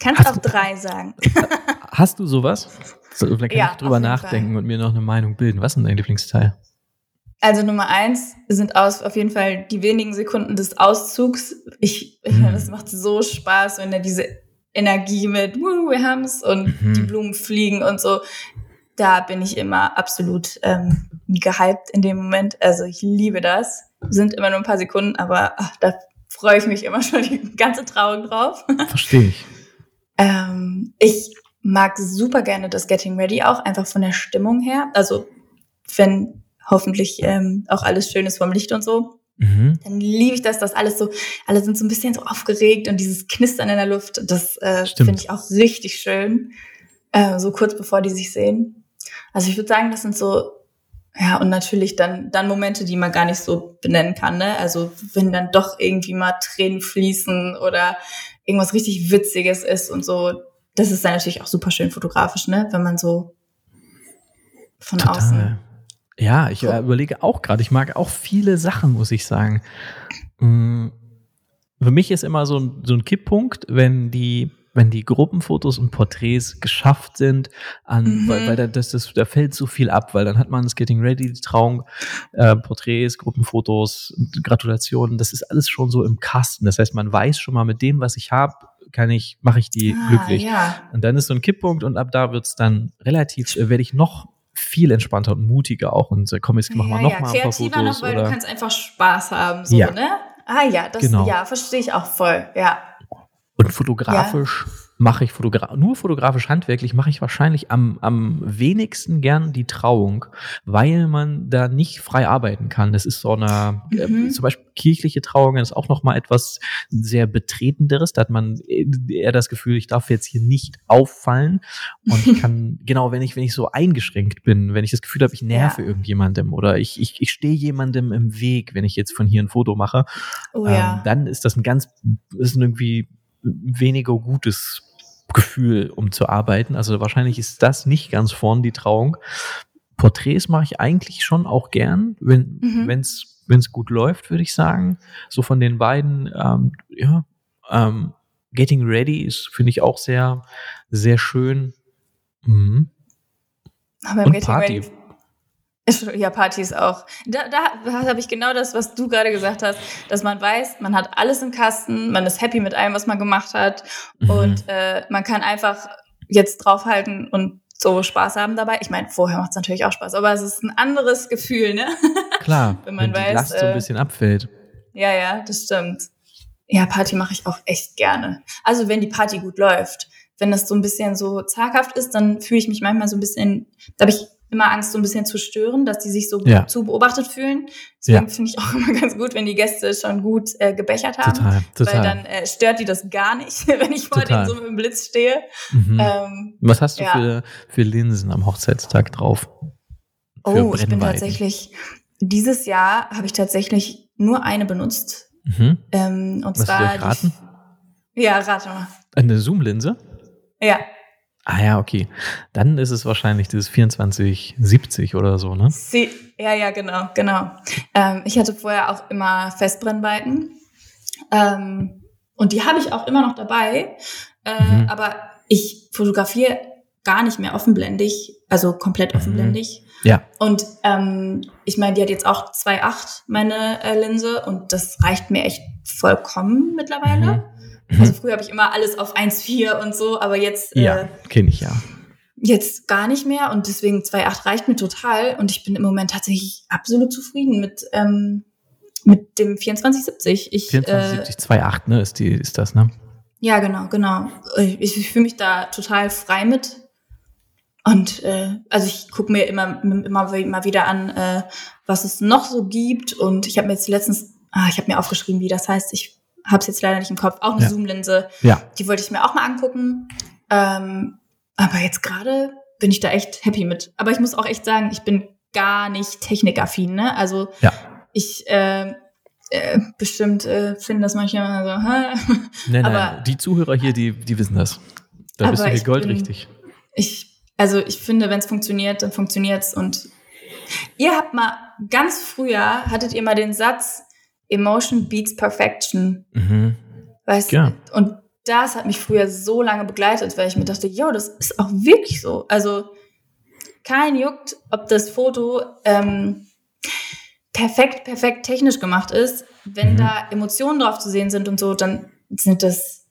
Kannst hast auch drei sagen. hast du sowas? So, vielleicht kann ja, ich drüber nachdenken Fall. und mir noch eine Meinung bilden. Was ist denn dein Lieblingsteil? Also Nummer eins sind aus, auf jeden Fall die wenigen Sekunden des Auszugs. Ich, ich mhm. das macht so Spaß, wenn er diese Energie mit, wir haben's und mhm. die Blumen fliegen und so. Da bin ich immer absolut ähm, gehypt in dem Moment. Also ich liebe das. Sind immer nur ein paar Sekunden, aber ach, da freue ich mich immer schon die ganze Trauung drauf. Verstehe ich. Ähm, ich mag super gerne das Getting Ready auch, einfach von der Stimmung her. Also wenn hoffentlich ähm, auch alles schön ist vom Licht und so, mhm. dann liebe ich das, dass alles so, alle sind so ein bisschen so aufgeregt und dieses Knistern in der Luft, das äh, finde ich auch richtig schön, äh, so kurz bevor die sich sehen. Also ich würde sagen, das sind so ja, und natürlich dann, dann Momente, die man gar nicht so benennen kann, ne? Also, wenn dann doch irgendwie mal Tränen fließen oder irgendwas richtig Witziges ist und so. Das ist dann natürlich auch super schön fotografisch, ne? Wenn man so von Total. außen. Ja, ich äh, überlege auch gerade, ich mag auch viele Sachen, muss ich sagen. Mm, für mich ist immer so ein, so ein Kipppunkt, wenn die wenn die Gruppenfotos und Porträts geschafft sind, an, mhm. weil, weil da, das, das, da fällt so viel ab, weil dann hat man das Getting Ready, die Trauung, äh, Porträts, Gruppenfotos, Gratulationen, das ist alles schon so im Kasten. Das heißt, man weiß schon mal mit dem, was ich habe, kann ich, mache ich die ah, glücklich. Ja. Und dann ist so ein Kipppunkt und ab da wird's dann relativ, äh, werde ich noch viel entspannter und mutiger auch und äh, komm, jetzt machen wir ja, noch ja. mal ein paar Fotos. Noch, weil oder? du kannst einfach Spaß haben, so, ja. ne? Ah ja, das genau. ja, verstehe ich auch voll, ja. Und fotografisch ja. Mache ich fotogra nur fotografisch handwerklich, mache ich wahrscheinlich am, am wenigsten gern die Trauung, weil man da nicht frei arbeiten kann. Das ist so eine, äh, mhm. äh, zum Beispiel kirchliche Trauungen ist auch nochmal etwas sehr Betretenderes. Da hat man eher das Gefühl, ich darf jetzt hier nicht auffallen. Und ich kann, genau, wenn ich, wenn ich so eingeschränkt bin, wenn ich das Gefühl habe, ich nerve ja. irgendjemandem oder ich, ich, ich stehe jemandem im Weg, wenn ich jetzt von hier ein Foto mache, oh, ja. ähm, dann ist das ein ganz, ist irgendwie weniger gutes Gefühl, um zu arbeiten. Also wahrscheinlich ist das nicht ganz vorn die Trauung. Porträts mache ich eigentlich schon auch gern, wenn mhm. es wenn es gut läuft, würde ich sagen. So von den beiden, ähm, ja, ähm, Getting Ready ist, finde ich, auch sehr, sehr schön. Mhm. Aber Und Getting Party. Ready ja, Partys auch. Da, da habe ich genau das, was du gerade gesagt hast, dass man weiß, man hat alles im Kasten, man ist happy mit allem, was man gemacht hat mhm. und äh, man kann einfach jetzt draufhalten und so Spaß haben dabei. Ich meine, vorher macht es natürlich auch Spaß, aber es ist ein anderes Gefühl, ne? Klar, wenn man wenn weiß, die Last äh, so ein äh, bisschen abfällt. Ja, ja, das stimmt. Ja, Party mache ich auch echt gerne. Also wenn die Party gut läuft, wenn das so ein bisschen so zaghaft ist, dann fühle ich mich manchmal so ein bisschen, da habe ich immer Angst, so ein bisschen zu stören, dass die sich so ja. zu beobachtet fühlen. Deswegen ja. finde ich auch immer ganz gut, wenn die Gäste schon gut äh, gebechert haben. Total, total. Weil dann äh, stört die das gar nicht, wenn ich vor denen so mit dem Blitz stehe. Mhm. Ähm, Was hast du ja. für, für Linsen am Hochzeitstag drauf? oh, ich bin tatsächlich, dieses Jahr habe ich tatsächlich nur eine benutzt. Mhm. Ähm, und Was zwar. raten? Die, ja, rate mal. Eine Zoom-Linse? Ja. Ah ja, okay. Dann ist es wahrscheinlich dieses 2470 oder so, ne? Sie, ja, ja, genau, genau. Ähm, ich hatte vorher auch immer Festbrennweiten. Ähm, und die habe ich auch immer noch dabei. Äh, mhm. Aber ich fotografiere gar nicht mehr offenblendig, also komplett mhm. offenblendig. Mhm. Ja. Und ähm, ich meine, die hat jetzt auch 2,8, meine äh, Linse, und das reicht mir echt vollkommen mittlerweile. Mhm. Mhm. Also früher habe ich immer alles auf 1,4 und so, aber jetzt. Äh, ja, kenne ich ja. Jetzt gar nicht mehr und deswegen 2,8 reicht mir total und ich bin im Moment tatsächlich absolut zufrieden mit, ähm, mit dem 2470. Ich, 2470, äh, 2,8, ne, ist, die, ist das, ne? Ja, genau, genau. Ich, ich fühle mich da total frei mit. Und äh, also ich gucke mir immer, immer, immer wieder an, äh, was es noch so gibt. Und ich habe mir jetzt letztens, ah, ich habe mir aufgeschrieben, wie das heißt. Ich habe es jetzt leider nicht im Kopf, auch eine ja. Zoom-Linse. Ja. Die wollte ich mir auch mal angucken. Ähm, aber jetzt gerade bin ich da echt happy mit. Aber ich muss auch echt sagen, ich bin gar nicht technikaffin. Ne? Also ja. ich äh, äh, bestimmt äh, finde das manchmal so. Hä? Nein, aber, nein, die Zuhörer hier, die, die wissen das. Da bist du hier goldrichtig. Ich, also ich finde, wenn es funktioniert, dann funktioniert's. Und ihr habt mal ganz früher hattet ihr mal den Satz, Emotion beats Perfection. Mhm. Weißt ja. Und das hat mich früher so lange begleitet, weil ich mir dachte, jo, das ist auch wirklich so. Also kein juckt, ob das Foto ähm, perfekt, perfekt technisch gemacht ist. Wenn mhm. da Emotionen drauf zu sehen sind und so, dann sind das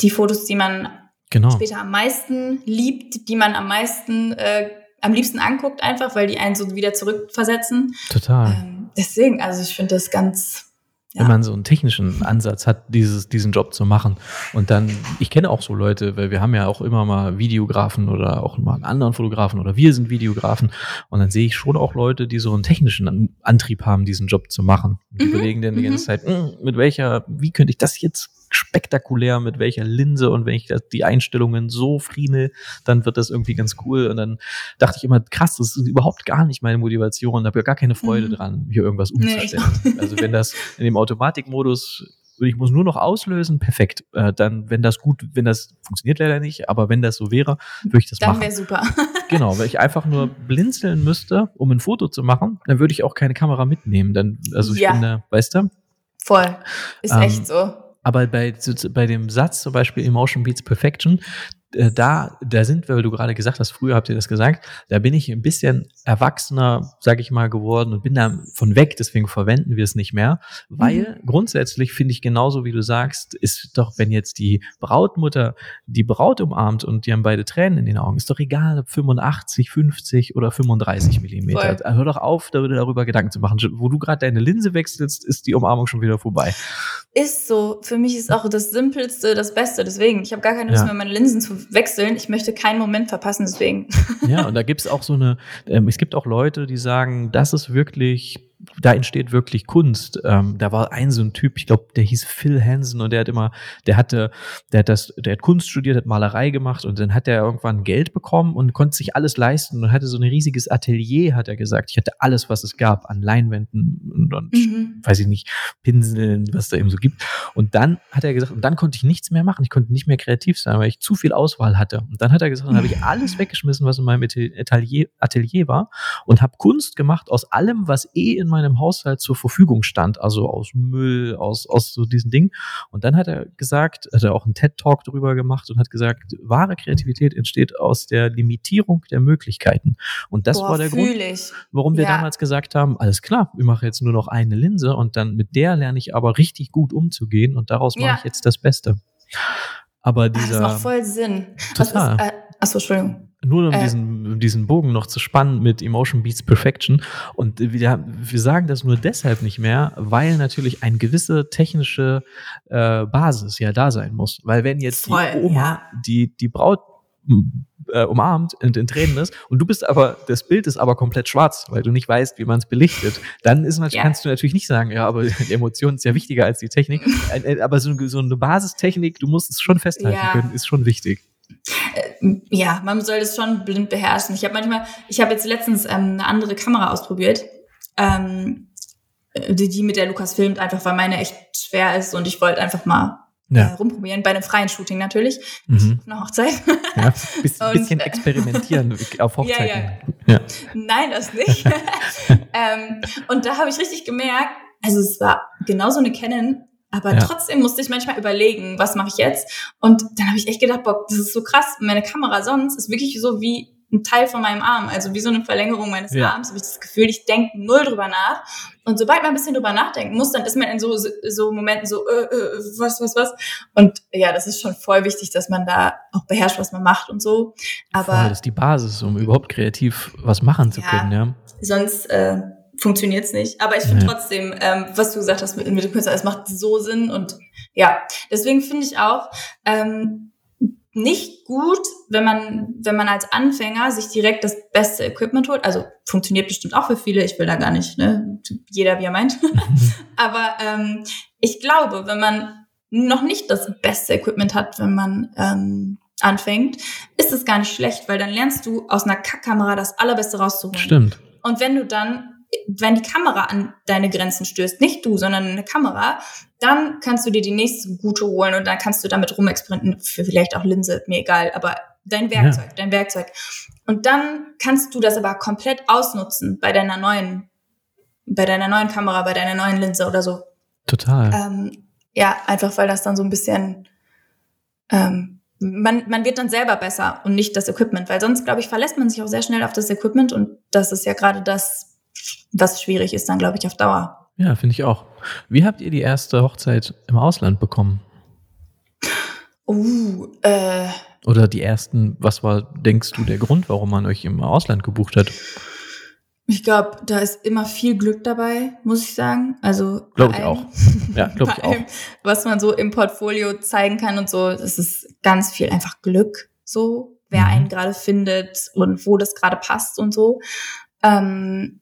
die Fotos, die man genau. später am meisten liebt, die man am meisten, äh, am liebsten anguckt, einfach, weil die einen so wieder zurückversetzen. Total. Ähm, deswegen, also ich finde das ganz, ja. wenn man so einen technischen Ansatz hat, dieses, diesen Job zu machen. Und dann, ich kenne auch so Leute, weil wir haben ja auch immer mal Videografen oder auch mal einen anderen Fotografen oder wir sind Videografen. Und dann sehe ich schon auch Leute, die so einen technischen Antrieb haben, diesen Job zu machen. Die mhm. überlegen dann die ganze mhm. Zeit, hm, mit welcher, wie könnte ich das jetzt spektakulär, mit welcher Linse und wenn ich die Einstellungen so friemel, dann wird das irgendwie ganz cool. Und dann dachte ich immer, krass, das ist überhaupt gar nicht meine Motivation, da habe ja gar keine Freude mhm. dran, hier irgendwas umzustellen. Nee. Also wenn das in dem Automatikmodus ich muss nur noch auslösen, perfekt. Äh, dann, wenn das gut, wenn das funktioniert leider nicht, aber wenn das so wäre, würde ich das dann machen. Dann wäre super. genau, wenn ich einfach nur blinzeln müsste, um ein Foto zu machen, dann würde ich auch keine Kamera mitnehmen. Dann, also ich ja. finde, weißt du? Voll. Ist ähm, echt so. Aber bei, bei dem Satz zum Beispiel Emotion Beats Perfection, äh, da, da sind wir, weil du gerade gesagt hast, früher habt ihr das gesagt, da bin ich ein bisschen erwachsener, sag ich mal, geworden und bin da von weg, deswegen verwenden wir es nicht mehr, weil mhm. grundsätzlich finde ich genauso, wie du sagst, ist doch, wenn jetzt die Brautmutter die Braut umarmt und die haben beide Tränen in den Augen, ist doch egal, ob 85, 50 oder 35 Millimeter. Voll. Hör doch auf, darüber Gedanken zu machen. Wo du gerade deine Linse wechselst, ist die Umarmung schon wieder vorbei. ist so. Für mich ist auch das Simpelste das Beste. Deswegen, ich habe gar keine Lust Ja. mehr, meine Linsen zu wechseln. Ich möchte keinen Moment verpassen, deswegen. Ja, und da gibt's auch so eine, ähm, es gibt auch Leute, die sagen, das ist wirklich, da entsteht wirklich Kunst. Ähm, da war ein so ein Typ, ich glaube, der hieß Phil Hansen und der hat immer, der hatte, der hat das, der hat Kunst studiert, hat Malerei gemacht und dann hat er irgendwann Geld bekommen und konnte sich alles leisten und hatte so ein riesiges Atelier, hat er gesagt. Ich hatte alles, was es gab an Leinwänden und, und Mhm. weiß ich nicht, Pinseln, was da eben so gibt. Und dann hat er gesagt, und dann konnte ich nichts mehr machen. Ich konnte nicht mehr kreativ sein, weil ich zu viel Auswahl hatte. Und dann hat er gesagt, dann habe ich alles weggeschmissen, was in meinem Atelier, Atelier war und habe Kunst gemacht aus allem, was eh in meinem Haushalt zur Verfügung stand. Also aus Müll, aus, aus so diesen Dingen. Und dann hat er gesagt, hat er auch einen TED-Talk darüber gemacht und hat gesagt, wahre Kreativität entsteht aus der Limitierung der Möglichkeiten. Und das Boah, war der Grund, ich. warum wir Ja. damals gesagt haben, alles klar, wir machen jetzt nur noch eine Linse und dann mit der lerne ich aber richtig gut umzugehen und daraus mache Ja. ich jetzt das Beste. Aber Ah, Das dieser, macht voll Sinn. Was Total. ist, äh, achso, Entschuldigung. Nur um äh, diesen, um diesen Bogen noch zu spannen mit Emotion Beats Perfection. Und wir, wir sagen das nur deshalb nicht mehr, weil natürlich eine gewisse technische äh, Basis ja da sein muss. Weil wenn jetzt Voll, die Oma ja. die, die Braut äh, umarmt und in Tränen ist und du bist aber, das Bild ist aber komplett schwarz, weil du nicht weißt, wie man es belichtet, dann ist natürlich, Ja. kannst du natürlich nicht sagen, ja, aber die Emotion ist ja wichtiger als die Technik. Aber so, eine- so eine Basistechnik, du musst es schon festhalten Ja. können, ist schon wichtig. Ja, man soll das schon blind beherrschen. Ich habe manchmal, ich habe jetzt letztens ähm, eine andere Kamera ausprobiert, ähm, die, die mit der Lukas filmt, einfach weil meine echt schwer ist und ich wollte einfach mal äh, Ja. rumprobieren, bei einem freien Shooting natürlich, Mhm. auf einer Hochzeit. Ja, bis, Und, bisschen äh, experimentieren auf Ja, Hochzeiten. Ja, Nein, das nicht. ähm, und da habe ich richtig gemerkt, also es war genauso eine Canon, aber Ja. trotzdem musste ich manchmal überlegen, was mache ich jetzt? Und dann habe ich echt gedacht, boah, das ist so krass. Meine Kamera sonst ist wirklich so wie ein Teil von meinem Arm, also wie so eine Verlängerung meines Ja. Arms. Habe ich das Gefühl, ich denke null drüber nach. Und sobald man ein bisschen drüber nachdenken muss, dann ist man in so, so Momenten so, äh, äh, was, was, was. Und ja, das ist schon voll wichtig, dass man da auch beherrscht, was man macht und so. Aber Voll, das ist die Basis, um überhaupt kreativ was machen zu Ja. können, ja. sonst äh, funktioniert's nicht. Aber ich finde Ja. trotzdem, ähm, was du gesagt hast mit, mit dem Künstler, es macht so Sinn und ja, deswegen finde ich auch ähm, nicht gut, wenn man, wenn man als Anfänger sich direkt das beste Equipment holt. Also funktioniert bestimmt auch für viele, ich will da gar nicht, ne? Jeder wie er meint. Aber ähm, ich glaube, wenn man noch nicht das beste Equipment hat, wenn man ähm, anfängt, ist es gar nicht schlecht, weil dann lernst du aus einer Kackkamera das Allerbeste rauszuholen. Stimmt. Und wenn du dann, wenn die Kamera an deine Grenzen stößt, nicht du, sondern eine Kamera, dann kannst du dir die nächste gute holen und dann kannst du damit rumexperimentieren, vielleicht auch Linse, mir egal, aber dein Werkzeug, dein Werkzeug. Und dann kannst du das aber komplett ausnutzen bei deiner neuen, bei deiner neuen Kamera, bei deiner neuen Linse oder so. Total. Ähm, ja, einfach weil das dann so ein bisschen, ähm, man, man wird dann selber besser und nicht das Equipment, weil sonst, glaube ich, verlässt man sich auch sehr schnell auf das Equipment und das ist ja gerade das, was schwierig ist dann, glaube ich, auf Dauer. Ja, finde ich auch. Wie habt ihr die erste Hochzeit im Ausland bekommen? Uh, äh, Oder die ersten, was war, denkst du, der Grund, warum man euch im Ausland gebucht hat? ich glaube, da ist immer viel Glück dabei, muss ich sagen. Also Glaub bei ich allem- auch. Ja, glaub ich allem, Was man so im Portfolio zeigen kann und so, das ist ganz viel einfach Glück, so wer Mhm. einen gerade findet und wo das gerade passt und so. Ähm,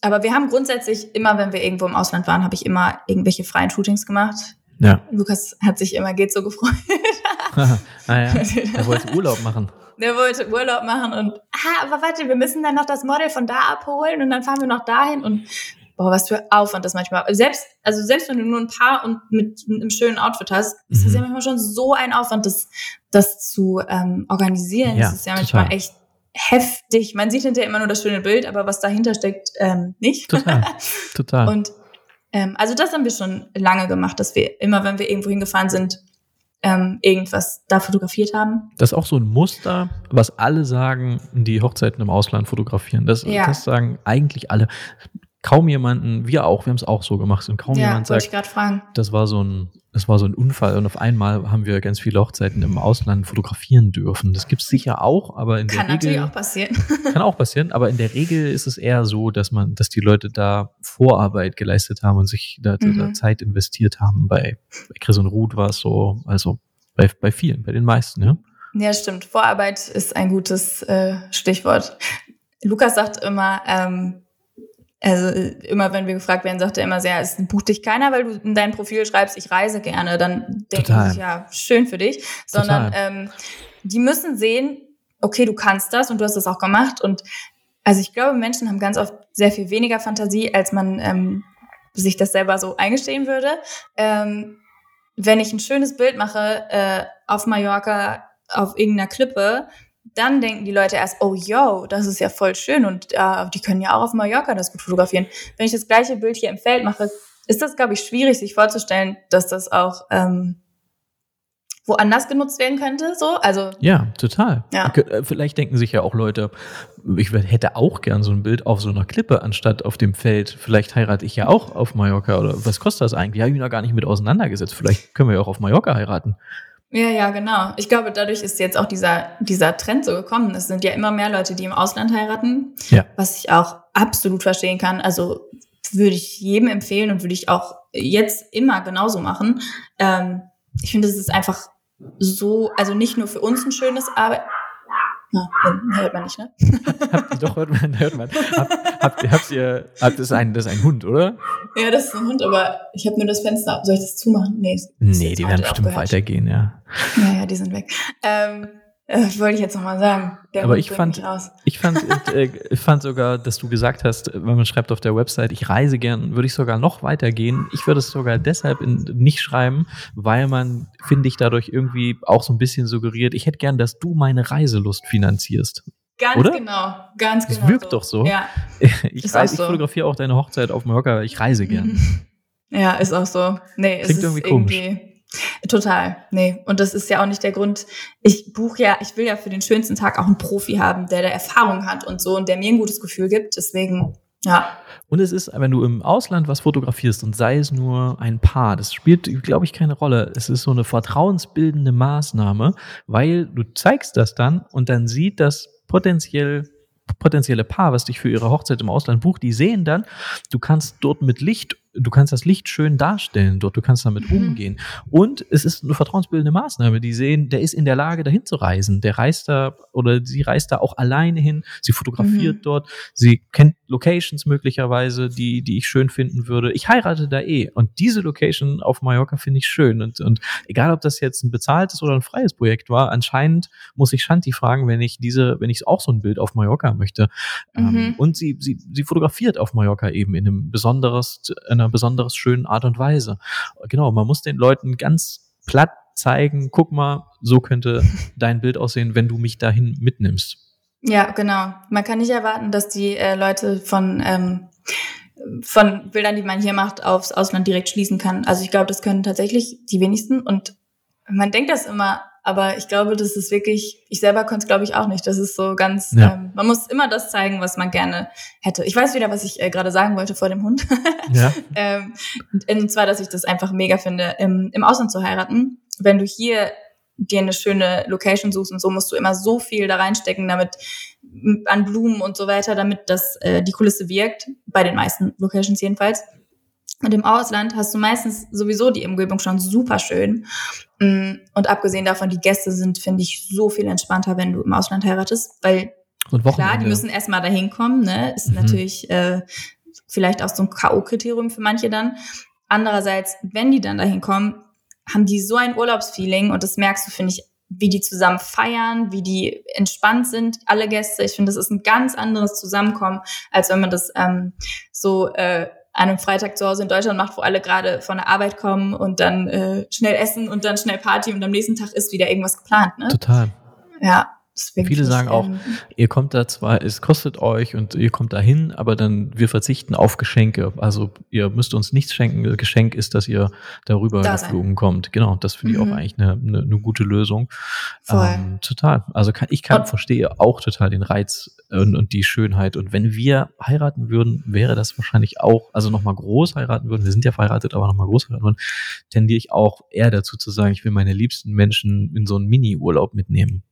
aber wir haben grundsätzlich immer, wenn wir irgendwo im Ausland waren, habe ich immer irgendwelche freien Shootings gemacht. Ja. Lukas hat sich immer geht so gefreut. ah ja, er wollte Urlaub machen. Der wollte Urlaub machen und, ah, aber warte, wir müssen dann noch das Model von da abholen und dann fahren wir noch dahin und boah, was für Aufwand das manchmal. Selbst, also selbst wenn du nur ein Paar und mit, mit einem schönen Outfit hast, ist das Mhm. ja manchmal schon so ein Aufwand, das, das zu ähm, organisieren. Ja, das ist ja manchmal total. echt heftig. Man sieht hinterher immer nur das schöne Bild, aber was dahinter steckt, ähm, nicht. Total. Total. Und ähm, also das haben wir schon lange gemacht, dass wir immer, wenn wir irgendwo hingefahren sind, ähm, irgendwas da fotografiert haben. Das ist auch so ein Muster, was alle sagen, die Hochzeiten im Ausland fotografieren. Das, Ja. das sagen eigentlich alle. Kaum jemanden, wir auch, wir haben es auch so gemacht und kaum ja, jemand sagt, das war so ein, das war so ein Unfall und auf einmal haben wir ganz viele Hochzeiten im Ausland fotografieren dürfen. Das gibt's sicher auch, aber in Kann der natürlich Regel auch passieren. kann auch passieren, aber in der Regel ist es eher so, dass man, dass die Leute da Vorarbeit geleistet haben und sich da, da Mhm. Zeit investiert haben. Bei, bei Chris und Ruth war es so, also bei, bei vielen, bei den meisten, ja. Ja, stimmt. Vorarbeit ist ein gutes äh, Stichwort. Lukas sagt immer, ähm, also äh, immer wenn wir gefragt werden, sagt er immer sehr, es bucht dich keiner, weil du in dein Profil schreibst, ich reise gerne. Dann sie sich, ja, schön für dich. Sondern Total. ähm, die müssen sehen, okay, du kannst das und du hast das auch gemacht. Und also ich glaube, Menschen haben ganz oft sehr viel weniger Fantasie, als man ähm, sich das selber so eingestehen würde. Ähm, wenn ich ein schönes Bild mache äh, auf Mallorca, auf irgendeiner Klippe, dann denken die Leute erst, oh yo, das ist ja voll schön und äh, die können ja auch auf Mallorca das gut fotografieren. Wenn ich das gleiche Bild hier im Feld mache, ist das, glaube ich, schwierig, sich vorzustellen, dass das auch ähm, woanders genutzt werden könnte. So, also Ja, total. Ja. Äh, Vielleicht denken sich ja auch Leute, ich hätte auch gern so ein Bild auf so einer Klippe anstatt auf dem Feld. Vielleicht heirate ich ja auch auf Mallorca oder was kostet das eigentlich? Ja, ich bin da gar nicht mit auseinandergesetzt. Vielleicht können wir ja auch auf Mallorca heiraten. Ja, ja, genau. Ich glaube, dadurch ist jetzt auch dieser, dieser Trend so gekommen. Es sind ja immer mehr Leute, die im Ausland heiraten, Ja. was ich auch absolut verstehen kann. Also würde ich jedem empfehlen und würde ich auch jetzt immer genauso machen. Ähm, ich finde, es ist einfach so, also nicht nur für uns ein schönes Arbeit. Ja, hört man nicht, ne? Habt doch, hört man, hört man. Habt, habt, ihr- habt ihr, habt, das ist ein, das ist ein Hund, oder? Ja, das ist ein Hund, aber ich habe nur das Fenster. Soll ich das zumachen? Nee, Nee, die werden bestimmt aufgehört. weitergehen, ja. Ja, ja, die sind weg. Ähm, äh, wollte ich jetzt nochmal sagen. Der Aber ich fand-. Ich fand, äh, ich fand sogar, dass du gesagt hast, wenn man schreibt auf der Website, ich reise gern, würde ich sogar noch weitergehen. Ich würde es sogar deshalb in, nicht schreiben, weil man, finde ich, dadurch irgendwie auch so ein bisschen suggeriert, ich hätte gern, dass du meine Reiselust finanzierst. Ganz Oder? genau, ganz Das genau. wirkt doch so. Ja, Ich, Ist reise, so. ich fotografiere auch deine Hochzeit auf Mallorca, ich reise gern. Ja, ist auch so. Nee, es Klingt ist irgendwie irgendwie, komisch. Total. Nee, und das ist ja auch nicht der Grund. Ich buche ja, ich will ja für den schönsten Tag auch einen Profi haben, der da Erfahrung hat und so und der mir ein gutes Gefühl gibt. Deswegen, ja. Und es ist, wenn du im Ausland was fotografierst und sei es nur ein Paar, das spielt, glaube ich, keine Rolle. Es ist so eine vertrauensbildende Maßnahme, weil du zeigst das dann und dann sieht das potenziell potenzielle Paar, was dich für ihre Hochzeit im Ausland bucht, die sehen dann, du kannst dort mit Licht, du kannst das Licht schön darstellen dort, du kannst damit Mhm. umgehen. Und es ist eine vertrauensbildende Maßnahme. Die sehen, der ist in der Lage, dahin zu reisen. Der reist da oder sie reist da auch alleine hin. Sie fotografiert Mhm. dort. Sie kennt Locations möglicherweise, die, die ich schön finden würde. Ich heirate da eh. Und diese Location auf Mallorca finde ich schön. Und, und egal, ob das jetzt ein bezahltes oder ein freies Projekt war, anscheinend muss ich Shanti fragen, wenn ich diese, wenn ich auch so ein Bild auf Mallorca möchte. Ähm, Mhm. und sie, sie, sie fotografiert auf Mallorca eben in einem besonderes, in einer besonders schönen Art und Weise. Genau, man muss den Leuten ganz platt zeigen, guck mal, so könnte dein Bild aussehen, wenn du mich dahin mitnimmst. Ja, genau. Man kann nicht erwarten, dass die äh, Leute von, ähm, von Bildern, die man hier macht, aufs Ausland direkt schließen kann. Also ich glaube, das können tatsächlich die wenigsten. Und man denkt das immer, aber ich glaube, das ist wirklich, ich selber konnte es, glaube ich, auch nicht. Das ist so ganz, Ja. ähm, man muss immer das zeigen, was man gerne hätte. Ich weiß wieder, was ich äh, gerade sagen wollte vor dem Hund. Ja. ähm, und zwar, dass ich das einfach mega finde, im, im Ausland zu heiraten. Wenn du hier dir eine schöne Location suchst und so, musst du immer so viel da reinstecken, damit an Blumen und so weiter, damit das äh, die Kulisse wirkt. Bei den meisten Locations jedenfalls. Und im Ausland hast du meistens sowieso die Umgebung schon super schön. Mm, Und abgesehen davon, die Gäste sind, finde ich, so viel entspannter, wenn du im Ausland heiratest, weil. Klar, die müssen erstmal dahin kommen, ne? Ist Mhm. natürlich äh, vielleicht auch so ein K.O.-Kriterium für manche dann. Andererseits, wenn die dann dahin kommen, haben die so ein Urlaubsfeeling und das merkst du, finde ich, wie die zusammen feiern, wie die entspannt sind, alle Gäste. Ich finde, das ist ein ganz anderes Zusammenkommen, als wenn man das ähm, so äh, an einem Freitag zu Hause in Deutschland macht, wo alle gerade von der Arbeit kommen und dann äh, schnell essen und dann schnell Party und am nächsten Tag ist wieder irgendwas geplant. Ne? Total. Ja, Viele sagen auch, ähm, ihr kommt da zwar, es kostet euch und ihr kommt da hin, aber dann wir verzichten auf Geschenke. Also ihr müsst uns nichts schenken. Geschenk ist, dass ihr darüber da geflogen kommt. Genau, das finde mhm. ich auch eigentlich eine, eine, eine gute Lösung. Ähm, total. Also kann, ich kann, und, verstehe auch total den Reiz und, und die Schönheit. Und wenn wir heiraten würden, wäre das wahrscheinlich auch, also nochmal groß heiraten würden, wir sind ja verheiratet, aber nochmal groß heiraten würden, tendiere ich auch eher dazu zu sagen, ich will meine liebsten Menschen in so einen Mini-Urlaub mitnehmen.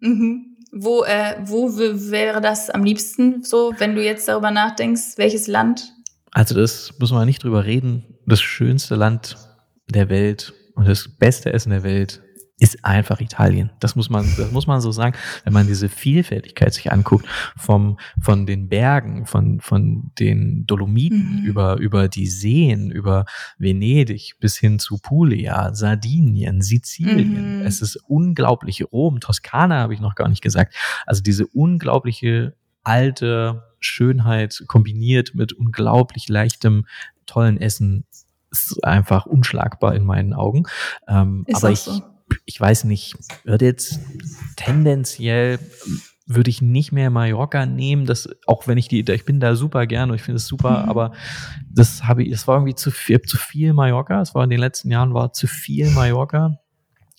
Mhm. Wo, äh, wo wäre das am liebsten so, wenn du jetzt darüber nachdenkst, welches Land? Also das muss man nicht drüber reden. Das schönste Land der Welt und das beste Essen der Welt ist einfach Italien. Das muss man, das muss man so sagen, wenn man diese Vielfältigkeit sich anguckt, vom, von den Bergen, von, von den Dolomiten mhm. über, über die Seen, über Venedig bis hin zu Puglia, Sardinien, Sizilien. Mhm. Es ist unglaublich. Rom, Toskana habe ich noch gar nicht gesagt. Also diese unglaubliche alte Schönheit kombiniert mit unglaublich leichtem, tollen Essen ist einfach unschlagbar in meinen Augen. Ähm, aber ich, so ich weiß nicht, würde jetzt tendenziell würde ich nicht mehr Mallorca nehmen, das auch wenn ich die ich bin da super gern und ich finde es super, mhm. aber das habe ich das war irgendwie zu viel zu viel Mallorca, es war in den letzten Jahren war zu viel Mallorca.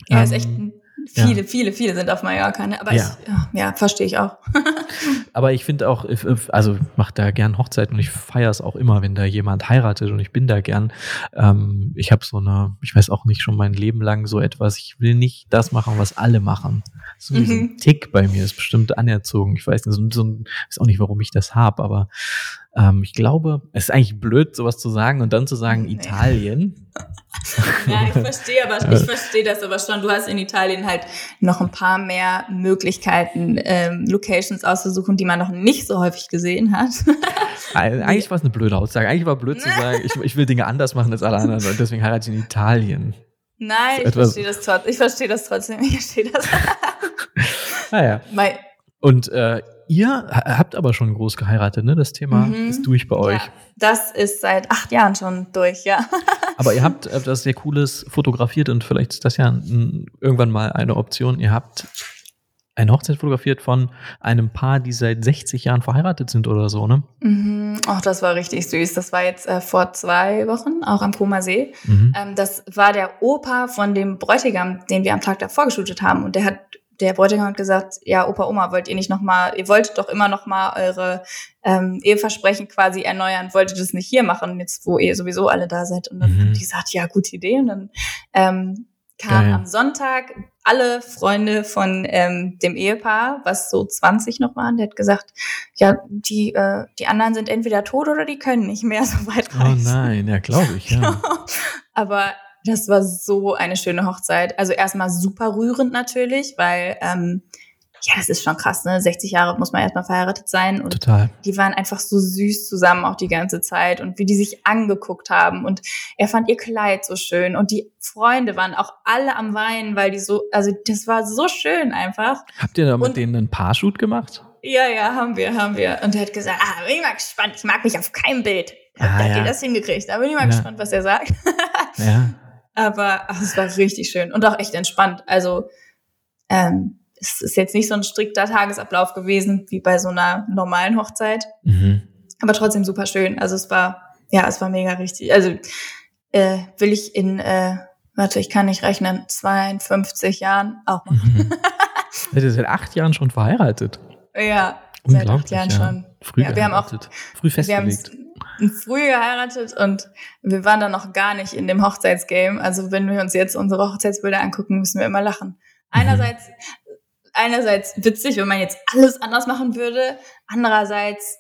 Ja, ähm, ist echt ein Viele, ja. viele, viele sind auf Mallorca, ne? Aber ja, ich, ja, verstehe ich auch. Aber ich finde auch, also ich mache da gern Hochzeiten und ich feiere es auch immer, wenn da jemand heiratet und ich bin da gern. Ähm, ich habe so eine, ich weiß auch nicht schon mein Leben lang so etwas, ich will nicht das machen, was alle machen. So mhm. ein Tick bei mir ist bestimmt anerzogen. Ich weiß nicht, so, so weiß auch nicht, warum ich das habe, aber ähm, ich glaube, es ist eigentlich blöd, sowas zu sagen und dann zu sagen nee. Italien. ja, ich verstehe aber, ich verstehe das aber schon. Du hast in Italien halt noch ein paar mehr Möglichkeiten, ähm, Locations auszusuchen, die man noch nicht so häufig gesehen hat. eigentlich war es eine blöde Aussage. Eigentlich war blöd zu sagen, ich, ich will Dinge anders machen als alle anderen und deswegen heirate ich in Italien. Nein, ich verstehe das trotzdem. Ich verstehe das trotzdem. Ich verstehe das. naja. Und äh, ihr habt aber schon groß geheiratet, ne? Das Thema mhm. ist durch bei euch. Ja, das ist seit acht Jahren schon durch, ja. aber ihr habt etwas sehr Cooles fotografiert und vielleicht ist das ja irgendwann mal eine Option. Ihr habt eine Hochzeit fotografiert von einem Paar, die seit 60 Jahren verheiratet sind oder so, ne? Mhm. Ach, das war richtig süß. Das war jetzt äh, vor zwei Wochen, auch am Koma See. Mhm. Ähm, das war der Opa von dem Bräutigam, den wir am Tag davor geshootet haben. Und der hat der Bräutigam hat gesagt, ja, Opa, Oma, wollt ihr nicht noch mal, ihr wolltet doch immer noch mal eure ähm, Eheversprechen quasi erneuern, wolltet das nicht hier machen, jetzt wo ihr sowieso alle da seid. Und dann mhm. die gesagt, ja, gute Idee. Und dann ähm, kam Geil. am Sonntag alle Freunde von ähm, dem Ehepaar, was so 20 noch waren, der hat gesagt, ja, die, äh, die anderen sind entweder tot oder die können nicht mehr so weit oh reisen. Oh nein, ja, glaube ich, ja. Aber das war so eine schöne Hochzeit. Also erstmal super rührend natürlich, weil ähm, ja, das ist schon krass, ne? 60 Jahre muss man erstmal verheiratet sein. Und Total. die waren einfach so süß zusammen auch die ganze Zeit und wie die sich angeguckt haben. Und er fand ihr Kleid so schön. Und die Freunde waren auch alle am Weinen, weil die so, also das war so schön einfach. Habt ihr da mit und, denen einen Paarshoot gemacht? Ja, ja, haben wir, haben wir. Und er hat gesagt, ah, bin ich mal gespannt, ich mag mich auf keinem Bild. Ah, da hat ja. ihr das hingekriegt. Da bin ich mal ja. gespannt, was er sagt. ja. Aber ach, es war richtig schön und auch echt entspannt. Also ähm, es ist jetzt nicht so ein strikter Tagesablauf gewesen wie bei so einer normalen Hochzeit, mhm. aber trotzdem super schön. Also es war ja, es war mega richtig. Also äh, will ich in äh, warte, ich kann nicht rechnen, 52 Jahren auch machen. Mhm. Seid ihr seit acht Jahren schon verheiratet? Ja, seit acht Jahren ja. schon. Früh ja, wir haben auch früh festgelegt früh geheiratet und wir waren dann noch gar nicht in dem Hochzeitsgame. Also wenn wir uns jetzt unsere Hochzeitsbilder angucken, müssen wir immer lachen. Einerseits, einerseits witzig, wenn man jetzt alles anders machen würde. Andererseits,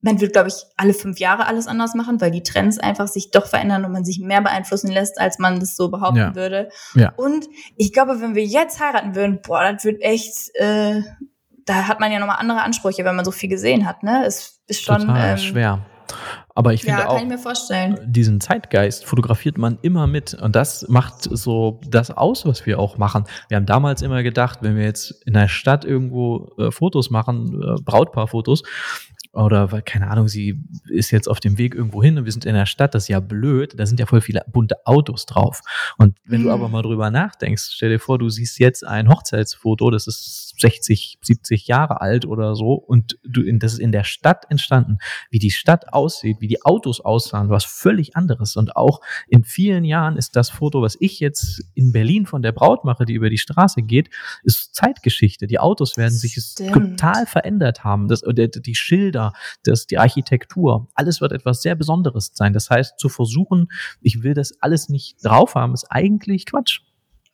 man wird, glaube ich, alle fünf Jahre alles anders machen, weil die Trends einfach sich doch verändern und man sich mehr beeinflussen lässt, als man das so behaupten ja. würde. Ja. Und ich glaube, wenn wir jetzt heiraten würden, boah, das wird echt, äh, da hat man ja nochmal andere Ansprüche, wenn man so viel gesehen hat, ne? Es ist schon Total ähm, schwer. Aber ich finde ja, auch, diesen Zeitgeist fotografiert man immer mit. Und das macht so das aus, was wir auch machen. Wir haben damals immer gedacht, wenn wir jetzt in der Stadt irgendwo äh, Fotos machen, äh, Brautpaarfotos, oder weil, keine Ahnung, sie ist jetzt auf dem Weg irgendwo hin und wir sind in der Stadt, das ist ja blöd, da sind ja voll viele bunte Autos drauf. Und wenn mhm. du aber mal drüber nachdenkst, stell dir vor, du siehst jetzt ein Hochzeitsfoto, das ist 60, 70 Jahre alt oder so und du, das ist in der Stadt entstanden, wie die Stadt aussieht, wie die Autos aussahen, was völlig anderes. Und auch in vielen Jahren ist das Foto, was ich jetzt in Berlin von der Braut mache, die über die Straße geht, ist Zeitgeschichte. Die Autos werden sich total verändert haben. Das, die Schilder, das, die Architektur, alles wird etwas sehr Besonderes sein. Das heißt, zu versuchen, ich will das alles nicht drauf haben, ist eigentlich Quatsch.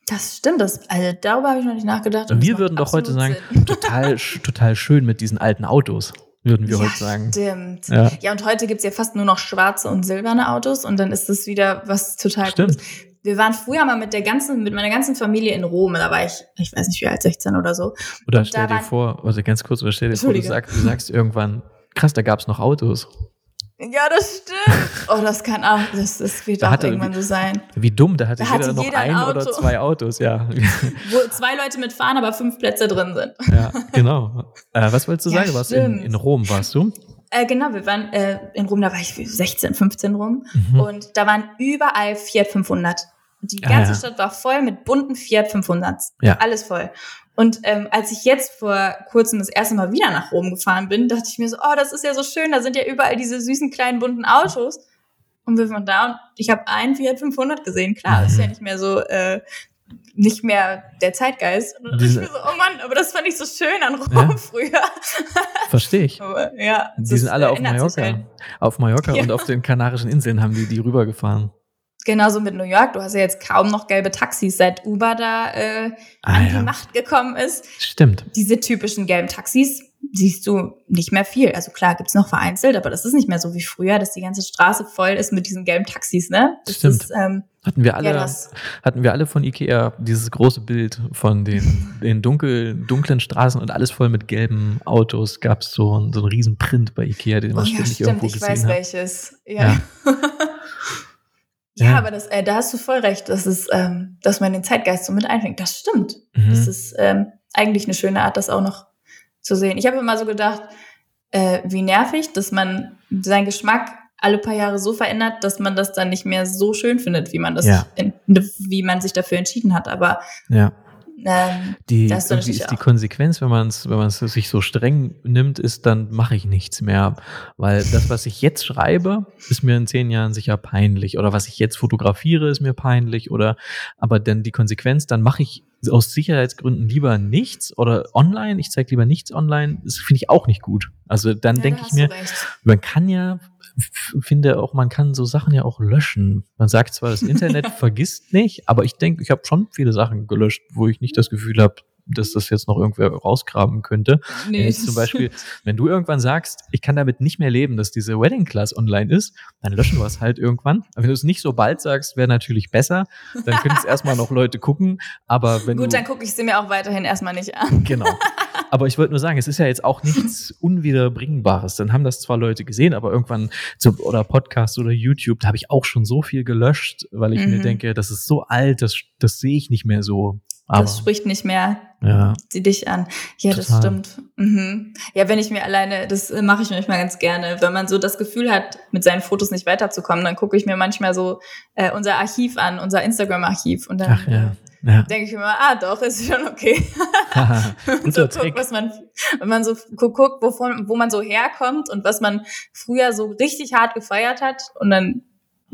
Das stimmt, das, also darüber habe ich noch nicht nachgedacht. Wir würden doch heute sagen, total, total schön mit diesen alten Autos würden wir ja, heute sagen. Stimmt. Ja. ja, und heute gibt's ja fast nur noch schwarze und silberne Autos und dann ist das wieder was total stimmt. Cooles. Wir waren früher mal mit der ganzen, mit meiner ganzen Familie in Rom, da war ich, ich weiß nicht wie alt, 16 oder so. Oder stell dir vor, also ganz kurz, oder stell dir vor, du sagst, du sagst irgendwann, krass, da gab's noch Autos. Ja, das stimmt. Oh, das kann auch, das, das wird da auch hatte, irgendwann so sein. Wie dumm, da hatte, da jeder hatte noch jeder ein, ein oder zwei Autos, ja. Wo zwei Leute mitfahren, aber fünf Plätze drin sind. Ja, genau. Äh, was wolltest du ja, sagen? Warst in, in Rom, warst du? Äh, genau, wir waren äh, in Rom, da war ich 16, 15 rum. Mhm. Und da waren überall Fiat 500. Die ganze ah, ja. Stadt war voll mit bunten Fiat 500. Ja. Alles voll. Und ähm, als ich jetzt vor kurzem das erste Mal wieder nach Rom gefahren bin, dachte ich mir so, oh, das ist ja so schön, da sind ja überall diese süßen kleinen bunten Autos. Und wir waren da und ich habe einen Fiat 500 gesehen. Klar, ist ja mhm. nicht mehr so, äh, nicht mehr der Zeitgeist. Und dann dachte ich mir so, oh Mann, aber das fand ich so schön an Rom ja. früher. Verstehe ich. Aber, ja, die sind alle auf Mallorca. Halt. Auf Mallorca ja. und auf den Kanarischen Inseln haben die die rübergefahren. Genauso mit New York. Du hast ja jetzt kaum noch gelbe Taxis, seit Uber da äh, ah, an die ja. Macht gekommen ist. Stimmt. Diese typischen gelben Taxis siehst du nicht mehr viel. Also klar gibt's noch vereinzelt, aber das ist nicht mehr so wie früher, dass die ganze Straße voll ist mit diesen gelben Taxis, ne? Das Stimmt. Ist, ähm, hatten wir alle, ja, hatten wir alle von Ikea dieses große Bild von den, den dunkel, dunklen Straßen und alles voll mit gelben Autos. Gab's so, so einen riesen Print bei Ikea, den man oh, ja, ständig stimmt, irgendwo gesehen hat. Ich weiß welches. ja. ja. Ja, ja, aber das, äh, da hast du voll recht, dass, es, ähm, dass man den Zeitgeist so mit einfängt. Das stimmt. Mhm. Das ist ähm, eigentlich eine schöne Art, das auch noch zu sehen. Ich habe immer so gedacht, äh, wie nervig, dass man seinen Geschmack alle paar Jahre so verändert, dass man das dann nicht mehr so schön findet, wie man das, ja. in, wie man sich dafür entschieden hat. Aber ja. Ähm, die, ist die Konsequenz, wenn man es wenn sich so streng nimmt, ist, dann mache ich nichts mehr. Weil das, was ich jetzt schreibe, ist mir in zehn Jahren sicher peinlich. Oder was ich jetzt fotografiere, ist mir peinlich. Oder aber dann die Konsequenz, dann mache ich aus Sicherheitsgründen lieber nichts oder online. Ich zeige lieber nichts online. Das finde ich auch nicht gut. Also dann ja, denke ich mir, man kann ja finde auch, man kann so Sachen ja auch löschen. Man sagt zwar, das Internet vergisst nicht, aber ich denke, ich habe schon viele Sachen gelöscht, wo ich nicht das Gefühl habe, dass das jetzt noch irgendwer rausgraben könnte. Nee. Wenn zum Beispiel, wenn du irgendwann sagst, ich kann damit nicht mehr leben, dass diese Wedding Class online ist, dann löschen wir es halt irgendwann. Aber wenn du es nicht so bald sagst, wäre natürlich besser. Dann können es erstmal noch Leute gucken. Aber wenn Gut, du, dann gucke ich sie mir auch weiterhin erstmal nicht an. Genau. Aber ich wollte nur sagen, es ist ja jetzt auch nichts Unwiederbringbares. Dann haben das zwar Leute gesehen, aber irgendwann, so, oder Podcast oder YouTube, da habe ich auch schon so viel gelöscht, weil ich mhm. mir denke, das ist so alt, das, das sehe ich nicht mehr so. Aber, das spricht nicht mehr ja. sie dich an. Ja, Total. das stimmt. Mhm. Ja, wenn ich mir alleine, das mache ich manchmal ganz gerne, wenn man so das Gefühl hat, mit seinen Fotos nicht weiterzukommen, dann gucke ich mir manchmal so äh, unser Archiv an, unser Instagram-Archiv und dann Ach, ja. Ja. denke ich mir mal, ah doch, ist schon okay. so guckt, was man, wenn man so guckt, wovon, wo man so herkommt und was man früher so richtig hart gefeiert hat und dann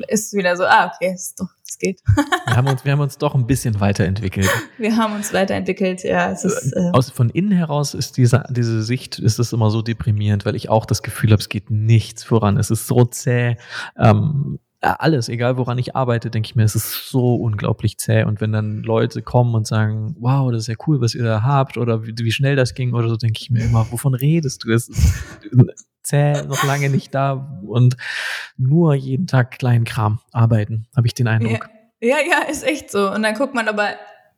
ist wieder so, ah, okay, ist doch, es geht. wir, haben uns, wir haben uns doch ein bisschen weiterentwickelt. Wir haben uns weiterentwickelt, ja. Es ist, äh Aus, von innen heraus ist diese, diese Sicht, ist es immer so deprimierend, weil ich auch das Gefühl habe, es geht nichts voran. Es ist so zäh. Ähm, alles, egal woran ich arbeite, denke ich mir, es ist so unglaublich zäh. Und wenn dann Leute kommen und sagen, wow, das ist ja cool, was ihr da habt, oder wie, wie schnell das ging, oder so, denke ich mir immer, wovon redest du? Es ist zäh, noch lange nicht da und nur jeden Tag kleinen Kram arbeiten, habe ich den Eindruck. Ja. ja, ja, ist echt so. Und dann guckt man aber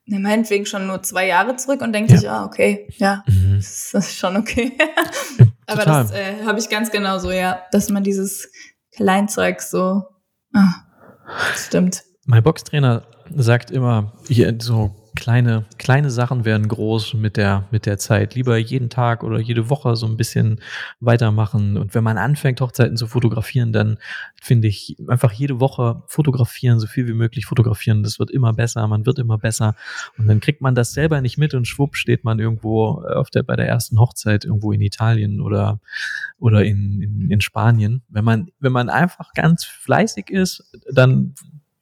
ne, meinetwegen schon nur zwei Jahre zurück und denkt ja. sich, ah, okay, ja, mhm. das ist schon okay. aber das äh, habe ich ganz genau so, ja, dass man dieses Kleinzeug so, ah, stimmt. Mein Boxtrainer sagt immer, hier, so kleine, kleine Sachen werden groß mit der, mit der Zeit. Lieber jeden Tag oder jede Woche so ein bisschen weitermachen. Und wenn man anfängt, Hochzeiten zu fotografieren, dann finde ich einfach jede Woche fotografieren, so viel wie möglich fotografieren. Das wird immer besser, man wird immer besser. Und dann kriegt man das selber nicht mit und schwupp steht man irgendwo auf der, bei der ersten Hochzeit irgendwo in Italien oder, oder in, in, in Spanien. Wenn man, wenn man einfach ganz fleißig ist, dann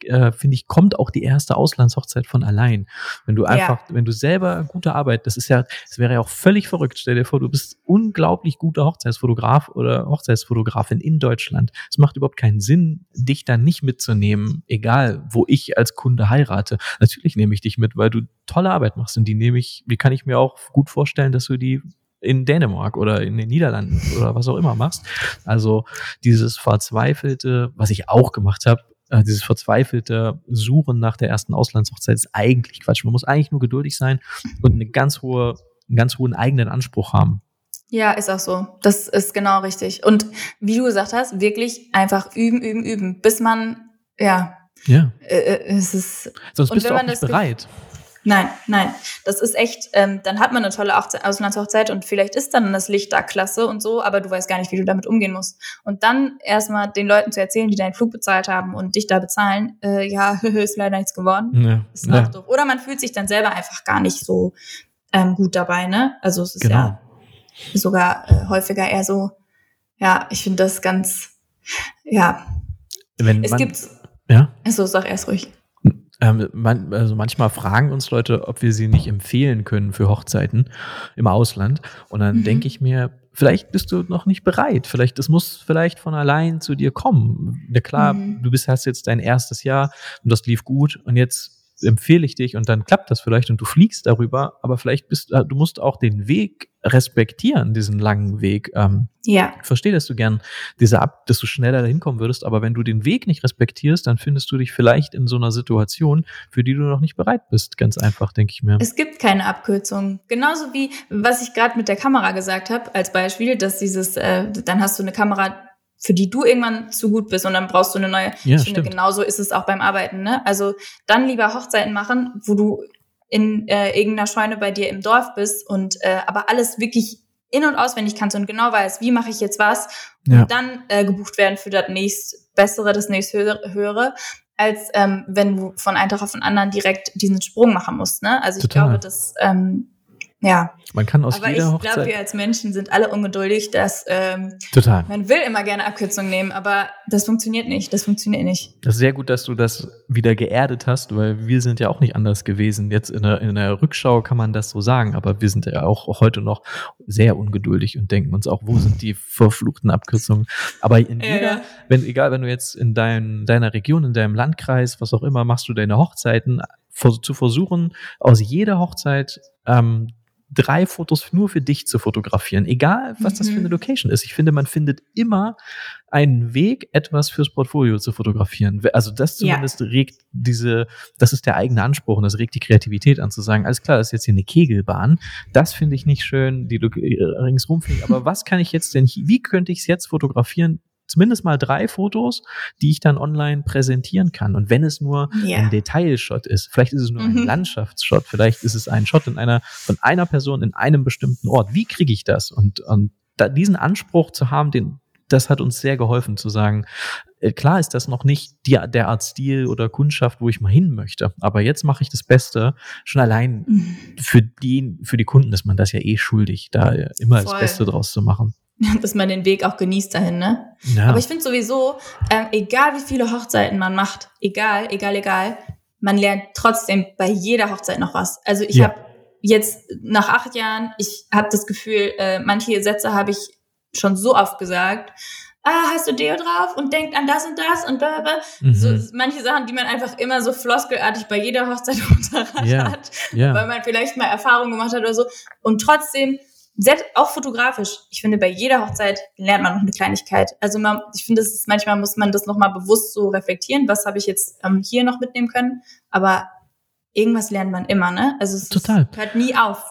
äh, finde ich, kommt auch die erste Auslandshochzeit von allein. Wenn du einfach, ja. wenn du selber gute Arbeit, das ist ja, es wäre ja auch völlig verrückt. Stell dir vor, du bist unglaublich guter Hochzeitsfotograf oder Hochzeitsfotografin in Deutschland. Es macht überhaupt keinen Sinn, dich dann nicht mitzunehmen, egal wo ich als Kunde heirate. Natürlich nehme ich dich mit, weil du tolle Arbeit machst und die nehme ich, wie kann ich mir auch gut vorstellen, dass du die in Dänemark oder in den Niederlanden oder was auch immer machst. Also dieses verzweifelte, was ich auch gemacht habe, äh, dieses verzweifelte Suchen nach der ersten Auslandshochzeit ist eigentlich Quatsch. Man muss eigentlich nur geduldig sein und eine ganz hohe, einen ganz hohen eigenen Anspruch haben. Ja, ist auch so. Das ist genau richtig. Und wie du gesagt hast, wirklich einfach üben, üben, üben, bis man, ja. Ja. Äh, äh es ist. Sonst bist du auch nicht bereit. Nein, nein. Das ist echt, ähm, dann hat man eine tolle Auslandshochzeit und vielleicht ist dann das Licht da klasse und so, aber du weißt gar nicht, wie du damit umgehen musst. Und dann erstmal den Leuten zu erzählen, die deinen Flug bezahlt haben und dich da bezahlen, äh, ja, ist leider nichts geworden. Ja, ist ja. doof. Oder man fühlt sich dann selber einfach gar nicht so ähm, gut dabei, ne? Also es ist genau. ja sogar äh, häufiger eher so, ja, ich finde das ganz, ja. Wenn es gibt. Ja. Also sag erst ruhig. Ähm, man, also manchmal fragen uns Leute, ob wir sie nicht empfehlen können für Hochzeiten im Ausland. Und dann mhm. denke ich mir, vielleicht bist du noch nicht bereit. Vielleicht, das muss vielleicht von allein zu dir kommen. Ja klar, mhm. du bist, hast jetzt dein erstes Jahr und das lief gut und jetzt empfehle ich dich und dann klappt das vielleicht und du fliegst darüber, aber vielleicht bist äh, du musst auch den Weg respektieren, diesen langen Weg. Ähm, ja. Ich verstehe, dass du gern diese ab, dass du schneller dahin kommen würdest, aber wenn du den Weg nicht respektierst, dann findest du dich vielleicht in so einer Situation, für die du noch nicht bereit bist. Ganz einfach, denke ich mir. Es gibt keine Abkürzung. Genauso wie was ich gerade mit der Kamera gesagt habe, als Beispiel, dass dieses, äh, dann hast du eine Kamera, für die du irgendwann zu gut bist und dann brauchst du eine neue. Ja, ich finde, genauso ist es auch beim Arbeiten. Ne? Also dann lieber Hochzeiten machen, wo du in äh, irgendeiner Scheune bei dir im Dorf bist und äh, aber alles wirklich in- und auswendig kannst und genau weißt, wie mache ich jetzt was ja. und dann äh, gebucht werden für das nächst Bessere, das nächst Höhere, als ähm, wenn du von einem Tag auf den anderen direkt diesen Sprung machen musst. Ne? Also ich Total. glaube, dass ähm, ja. Man kann aus Aber jeder ich glaube, wir als Menschen sind alle ungeduldig, dass ähm, Total. man will immer gerne Abkürzungen nehmen, aber das funktioniert nicht. Das funktioniert nicht. Das ist sehr gut, dass du das wieder geerdet hast, weil wir sind ja auch nicht anders gewesen. Jetzt in der, in der Rückschau kann man das so sagen, aber wir sind ja auch, heute noch sehr ungeduldig und denken uns auch, wo sind die verfluchten Abkürzungen? Aber in jeder, ja. wenn, egal, wenn du jetzt in dein, deiner Region, in deinem Landkreis, was auch immer, machst du deine Hochzeiten, zu versuchen, aus jeder Hochzeit ähm, drei Fotos nur für dich zu fotografieren, egal was mhm. das für eine mhm. Location ist. Ich finde, man findet immer einen Weg, etwas fürs Portfolio zu fotografieren. Also das zumindest ja. regt diese, das ist der eigene Anspruch und das regt die Kreativität an zu sagen, alles klar, das ist jetzt hier eine Kegelbahn, das finde ich nicht schön, die äh, ringsrum fliegen, aber was kann ich jetzt denn, wie könnte ich es jetzt fotografieren, zumindest mal drei Fotos, die ich dann online präsentieren kann. Und wenn es nur yeah. ein Detailshot ist, vielleicht ist es nur mhm. ein Landschaftsshot, vielleicht ist es ein Shot in einer, von einer Person in einem bestimmten Ort. Wie kriege ich das? Und, und da, diesen Anspruch zu haben, den, das hat uns sehr geholfen zu sagen, äh, klar ist das noch nicht die, der Art Stil oder Kundschaft, wo ich mal hin möchte, aber jetzt mache ich das Beste. Schon allein mhm. für die, für die Kunden ist man das ja eh schuldig, da immer Voll. das Beste draus zu machen. dass man den Weg auch genießt dahin, ne? Ja. Aber ich finde sowieso, ähm, egal wie viele Hochzeiten man macht, egal, egal, egal, man lernt trotzdem bei jeder Hochzeit noch was. Also ich ja. habe jetzt nach acht Jahren, ich habe das Gefühl, äh, manche Sätze habe ich schon so oft gesagt. Ah, hast du Deo drauf und denkt an das und das und bla bla. Mhm. So, manche Sachen, die man einfach immer so floskelartig bei jeder Hochzeit runterrattert, ja. ja. weil man vielleicht mal Erfahrung gemacht hat oder so. Und trotzdem selbst auch fotografisch. Ich finde, bei jeder Hochzeit lernt man noch eine Kleinigkeit. Also man, ich finde, es ist, manchmal muss man das nochmal bewusst so reflektieren. Was habe ich jetzt ähm, hier noch mitnehmen können? Aber irgendwas lernt man immer, ne? Also es Total. hört nie auf.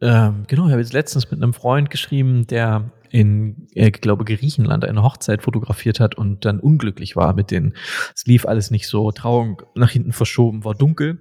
Ähm, genau, ich habe jetzt letztens mit einem Freund geschrieben, der in, ich glaube, Griechenland eine Hochzeit fotografiert hat und dann unglücklich war mit den, es lief alles nicht so, Trauung nach hinten verschoben, war dunkel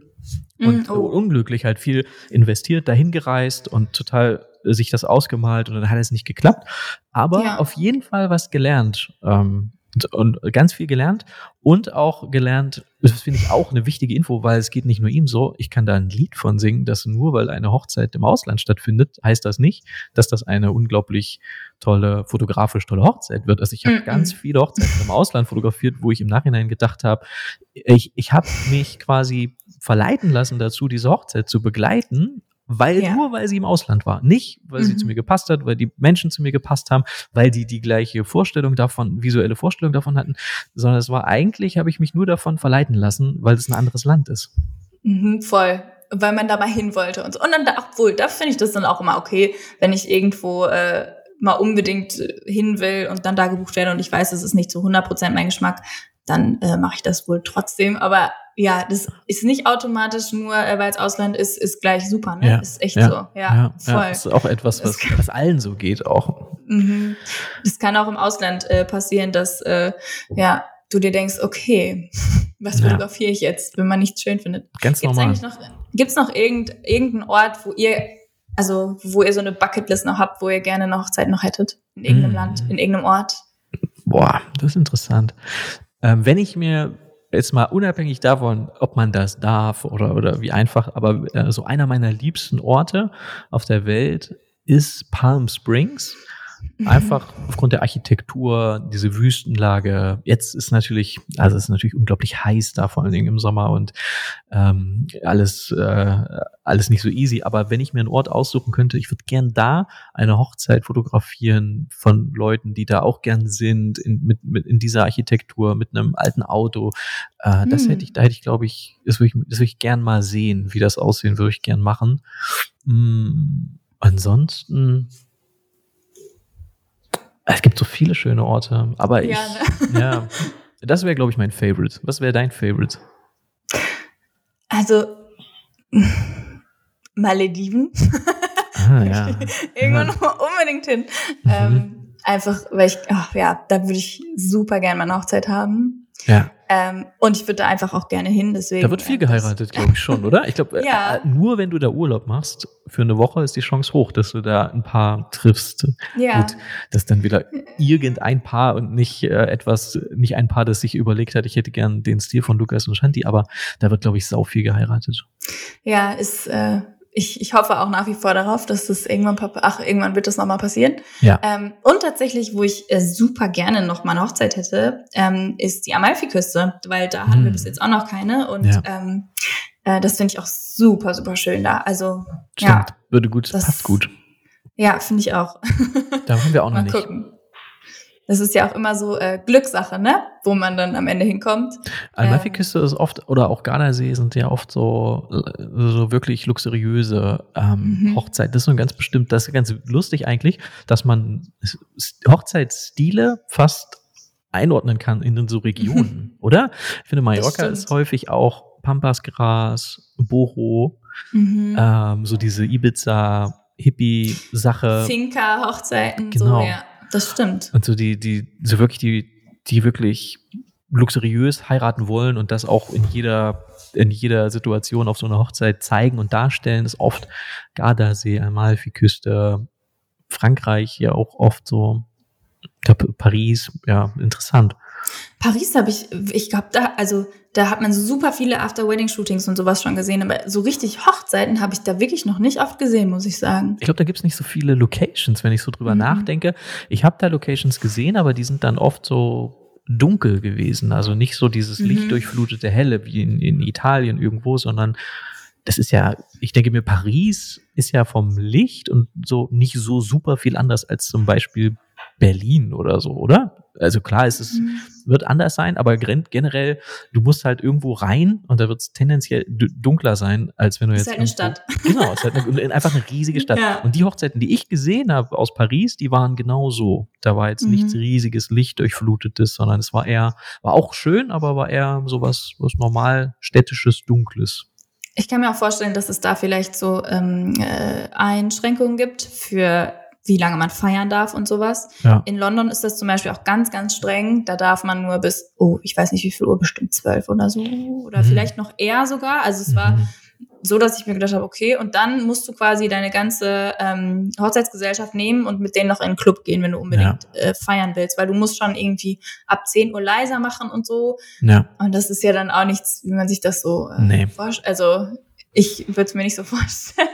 und oh. unglücklich halt viel investiert, dahin gereist und total sich das ausgemalt und dann hat es nicht geklappt. Aber ja. auf jeden Fall was gelernt. Ähm, und, und ganz viel gelernt und auch gelernt, das finde ich auch eine wichtige Info, weil es geht nicht nur ihm so, ich kann da ein Lied von singen, dass nur weil eine Hochzeit im Ausland stattfindet, heißt das nicht, dass das eine unglaublich tolle, fotografisch tolle Hochzeit wird. Also ich habe -mm. ganz viele Hochzeiten im Ausland fotografiert, wo ich im Nachhinein gedacht habe, ich, ich habe mich quasi verleiten lassen dazu, diese Hochzeit zu begleiten, weil ja. nur weil sie im Ausland war, nicht weil mhm. sie zu mhm. mir gepasst hat, weil die Menschen zu mir gepasst haben, weil die die gleiche Vorstellung davon, visuelle Vorstellung davon hatten, sondern es war eigentlich, habe ich mich nur davon verleiten lassen, weil es ein anderes Land ist. Mhm, voll, weil man da mal hin wollte und so. Und dann, obwohl, da finde ich das dann auch immer okay, wenn ich irgendwo äh, mal unbedingt hin will und dann da gebucht werde und ich weiß, es ist nicht zu 100% mein Geschmack, dann äh, mache ich das wohl trotzdem. Aber ja, das ist nicht automatisch nur, äh, weil es Ausland ist, ist gleich super, ne? Ja, ist echt ja, so. Ja, ja, voll. Ja, das ist auch etwas, was, was allen so geht auch. Mhm. Das kann auch im Ausland äh, passieren, dass äh, ja, du dir denkst, okay, was fotografiere ich jetzt, wenn man nichts schön findet. Ganz gibt's normal. Noch, gibt's noch irgend, irgendeinen Ort, wo ihr, also wo ihr so eine Bucketlist noch habt, wo ihr gerne eine Hochzeit noch hättet? In irgendeinem mm. Land, in irgendeinem Ort? Boah, das ist interessant. Ähm, wenn ich mir jetzt mal unabhängig davon, ob man das darf oder, oder wie einfach, aber äh, so einer meiner liebsten Orte auf der Welt ist Palm Springs. Einfach aufgrund der Architektur, diese Wüstenlage. Jetzt ist natürlich, also es ist natürlich unglaublich heiß da, vor allen Dingen im Sommer und ähm, alles, äh, alles nicht so easy. Aber wenn ich mir einen Ort aussuchen könnte, ich würde gern da eine Hochzeit fotografieren von Leuten, die da auch gern sind, in, mit, mit in dieser Architektur, mit einem alten Auto. Äh, das hätte hm. ich, da hätte ich, glaube ich, das würde ich, das würde ich gern mal sehen, wie das aussehen, würde ich gern machen. Mm, ansonsten es gibt so viele schöne Orte, aber ich, ja, ne? ja das wäre, glaube ich, mein Favorite. Was wäre dein Favorite? Also, Malediven. Ah, ja. Irgendwann ja. unbedingt hin. Mhm. Ähm, einfach, weil ich, ach, ja, da würde ich super gerne meine Hochzeit haben. Ja. Ähm, und ich würde da einfach auch gerne hin. Deswegen, da wird viel geheiratet, glaube ich schon, oder? Ich glaube, ja. äh, nur wenn du da Urlaub machst für eine Woche, ist die Chance hoch, dass du da ein Paar triffst. Ja. Gut, dass dann wieder irgendein Paar und nicht äh, etwas, nicht ein Paar, das sich überlegt hat, ich hätte gern den Stil von Lukas und Shanti, aber da wird, glaube ich, sau viel geheiratet. Ja, ist äh, ich, ich hoffe auch nach wie vor darauf, dass das irgendwann, ach, irgendwann wird das nochmal passieren. Ja. Ähm, und tatsächlich, wo ich äh, super gerne noch mal eine Hochzeit hätte, ähm, ist die Amalfiküste, weil da hatten wir hm. bis jetzt auch noch keine und ja. ähm, äh, das finde ich auch super, super schön da. Also, Stimmt. ja. Würde gut, das, passt gut. Ja, finde ich auch. Da haben wir auch noch mal nicht. Gucken. Das ist ja auch immer so äh, Glückssache, ne? Wo man dann am Ende hinkommt. Amalfi-Küste ähm, ist oft, oder auch Gardasee sind ja oft so, so wirklich luxuriöse ähm, mhm. Hochzeit. Das ist so ein ganz bestimmt, das ist ganz lustig eigentlich, dass man Hochzeitsstile fast einordnen kann in so Regionen, oder? Ich finde, Mallorca ist häufig auch Pampasgras, Boho, mhm. ähm, so diese Ibiza-Hippie-Sache. Finca-Hochzeiten, genau. so, ja. Das stimmt. Und so die, die, so wirklich die, die wirklich luxuriös heiraten wollen und das auch in jeder, in jeder Situation auf so einer Hochzeit zeigen und darstellen, ist oft Gardasee, Amalfi-Küste, Frankreich ja auch oft so, Paris, ja, interessant. Paris habe ich, ich glaube, da, also da hat man super viele After-Wedding-Shootings und sowas schon gesehen, aber so richtig Hochzeiten habe ich da wirklich noch nicht oft gesehen, muss ich sagen. Ich glaube, da gibt es nicht so viele Locations, wenn ich so drüber mhm. nachdenke. Ich habe da Locations gesehen, aber die sind dann oft so dunkel gewesen. Also nicht so dieses mhm. lichtdurchflutete Helle wie in, in Italien irgendwo, sondern das ist ja, ich denke mir, Paris ist ja vom Licht und so nicht so super viel anders als zum Beispiel Berlin oder so, oder? Also klar, es ist, mhm. wird anders sein, aber generell, du musst halt irgendwo rein und da wird es tendenziell dunkler sein, als wenn du jetzt. Es ist halt eine Stadt. Genau, es ist halt eine, einfach eine riesige Stadt. Ja. Und die Hochzeiten, die ich gesehen habe aus Paris, die waren genau so. Da war jetzt mhm. nichts riesiges, lichtdurchflutetes, sondern es war eher, war auch schön, aber war eher sowas, was normal städtisches, dunkles. Ich kann mir auch vorstellen, dass es da vielleicht so ähm, äh, Einschränkungen gibt für wie lange man feiern darf und sowas. Ja. In London ist das zum Beispiel auch ganz, ganz streng. Da darf man nur bis, oh, ich weiß nicht wie viel Uhr, bestimmt zwölf oder so. Oder Mhm. vielleicht noch eher sogar. Also es war Mhm. so, dass ich mir gedacht habe, okay, und dann musst du quasi deine ganze ähm, Hochzeitsgesellschaft nehmen und mit denen noch in den Club gehen, wenn du unbedingt äh, feiern willst. Weil du musst schon irgendwie ab 10 Uhr leiser machen und so. Ja. Und das ist ja dann auch nichts, wie man sich das so äh, Nee. vorstellt. Also ich würde es mir nicht so vorstellen.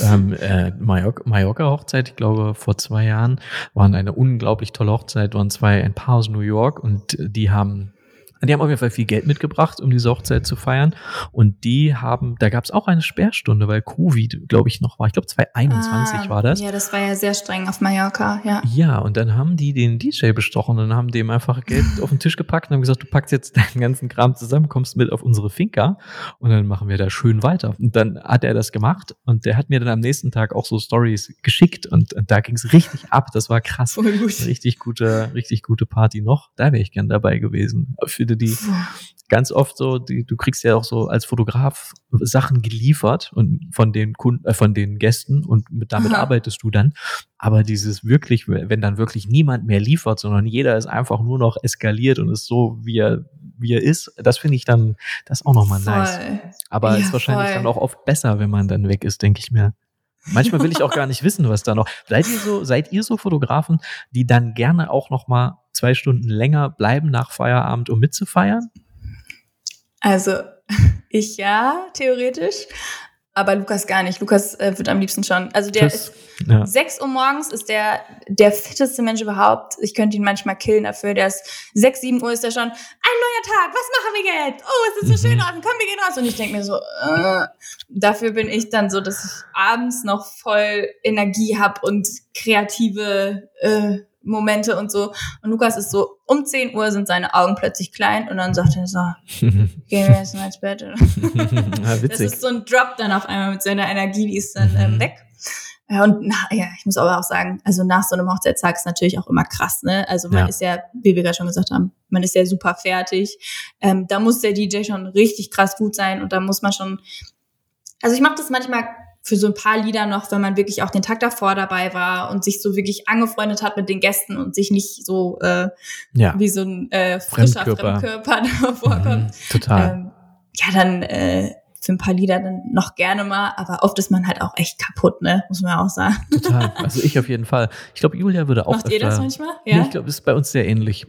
ähm, äh, Mallorca- Mallorca-Hochzeit, ich glaube, vor zwei Jahren, waren eine unglaublich tolle Hochzeit, waren zwei, ein Paar aus New York und die haben die haben auf jeden Fall viel Geld mitgebracht, um diese Hochzeit zu feiern. Und die haben, da gab es auch eine Sperrstunde, weil Covid, glaube ich, noch war. Ich glaube, 2021 Ah, war das. Ja, das war ja sehr streng auf Mallorca, ja. Ja, und dann haben die den DJ bestochen und haben dem einfach Geld auf den Tisch gepackt und haben gesagt, du packst jetzt deinen ganzen Kram zusammen, kommst mit auf unsere Finca und dann machen wir da schön weiter. Und dann hat er das gemacht und der hat mir dann am nächsten Tag auch so Stories geschickt und, und da ging es richtig ab. Das war krass. Voll gut. Richtig gute, richtig gute Party noch. Da wäre ich gern dabei gewesen. Für die ganz oft so, die, du kriegst ja auch so als Fotograf Sachen geliefert und von den Kunden, äh, von den Gästen und mit, damit Aha. arbeitest du dann. Aber dieses wirklich, wenn dann wirklich niemand mehr liefert, sondern jeder ist einfach nur noch eskaliert und ist so, wie er, wie er ist, das finde ich dann, das auch nochmal nice. Aber Ja, ist wahrscheinlich voll. dann auch oft besser, wenn man dann weg ist, denke ich mir. Manchmal will ich auch gar nicht wissen, was da noch. Seid ihr so, seid ihr so Fotografen, die dann gerne auch noch mal zwei Stunden länger bleiben nach Feierabend, um mitzufeiern? Also ich ja, theoretisch. Aber Lukas gar nicht. Lukas äh, wird am liebsten schon. Also der Tschüss. ist Ja. 6 Uhr morgens ist der der fitteste Mensch überhaupt. Ich könnte ihn manchmal killen dafür. Der ist 6, 7 Uhr ist der schon. Ein neuer Tag, was machen wir jetzt? Oh, es ist so Mhm. schön draußen, komm, wir gehen raus. Und ich denke mir so, äh, dafür bin ich dann so, dass ich abends noch voll Energie hab und kreative äh, Momente und so. Und Lukas ist so, um 10 Uhr sind seine Augen plötzlich klein und dann sagt er so, gehen wir jetzt mal ins Bett. ja, Das ist so ein Drop dann auf einmal mit seiner Energie, die ist dann Mhm. ähm, weg. Ja, und na, ja, ich muss aber auch sagen, also nach so einem Hochzeitstag ist natürlich auch immer krass, ne? Also man Ja. ist ja, wie wir gerade schon gesagt haben, man ist ja super fertig. Ähm, da muss der DJ schon richtig krass gut sein und da muss man schon. Also ich mache das manchmal für so ein paar Lieder noch, wenn man wirklich auch den Tag davor dabei war und sich so wirklich angefreundet hat mit den Gästen und sich nicht so äh, ja. wie so ein äh, frischer Fremdkörper. Fremdkörper, vorkommt. Mhm, total. Ähm, ja, dann äh, für ein paar Lieder dann noch gerne mal, aber oft ist man halt auch echt kaputt, ne? Muss man auch sagen. Total. Also ich auf jeden Fall. Ich glaube, Julia würde auch Macht ihr das öfter- manchmal? Nee, Ja. ich glaube, es ist bei uns sehr ähnlich.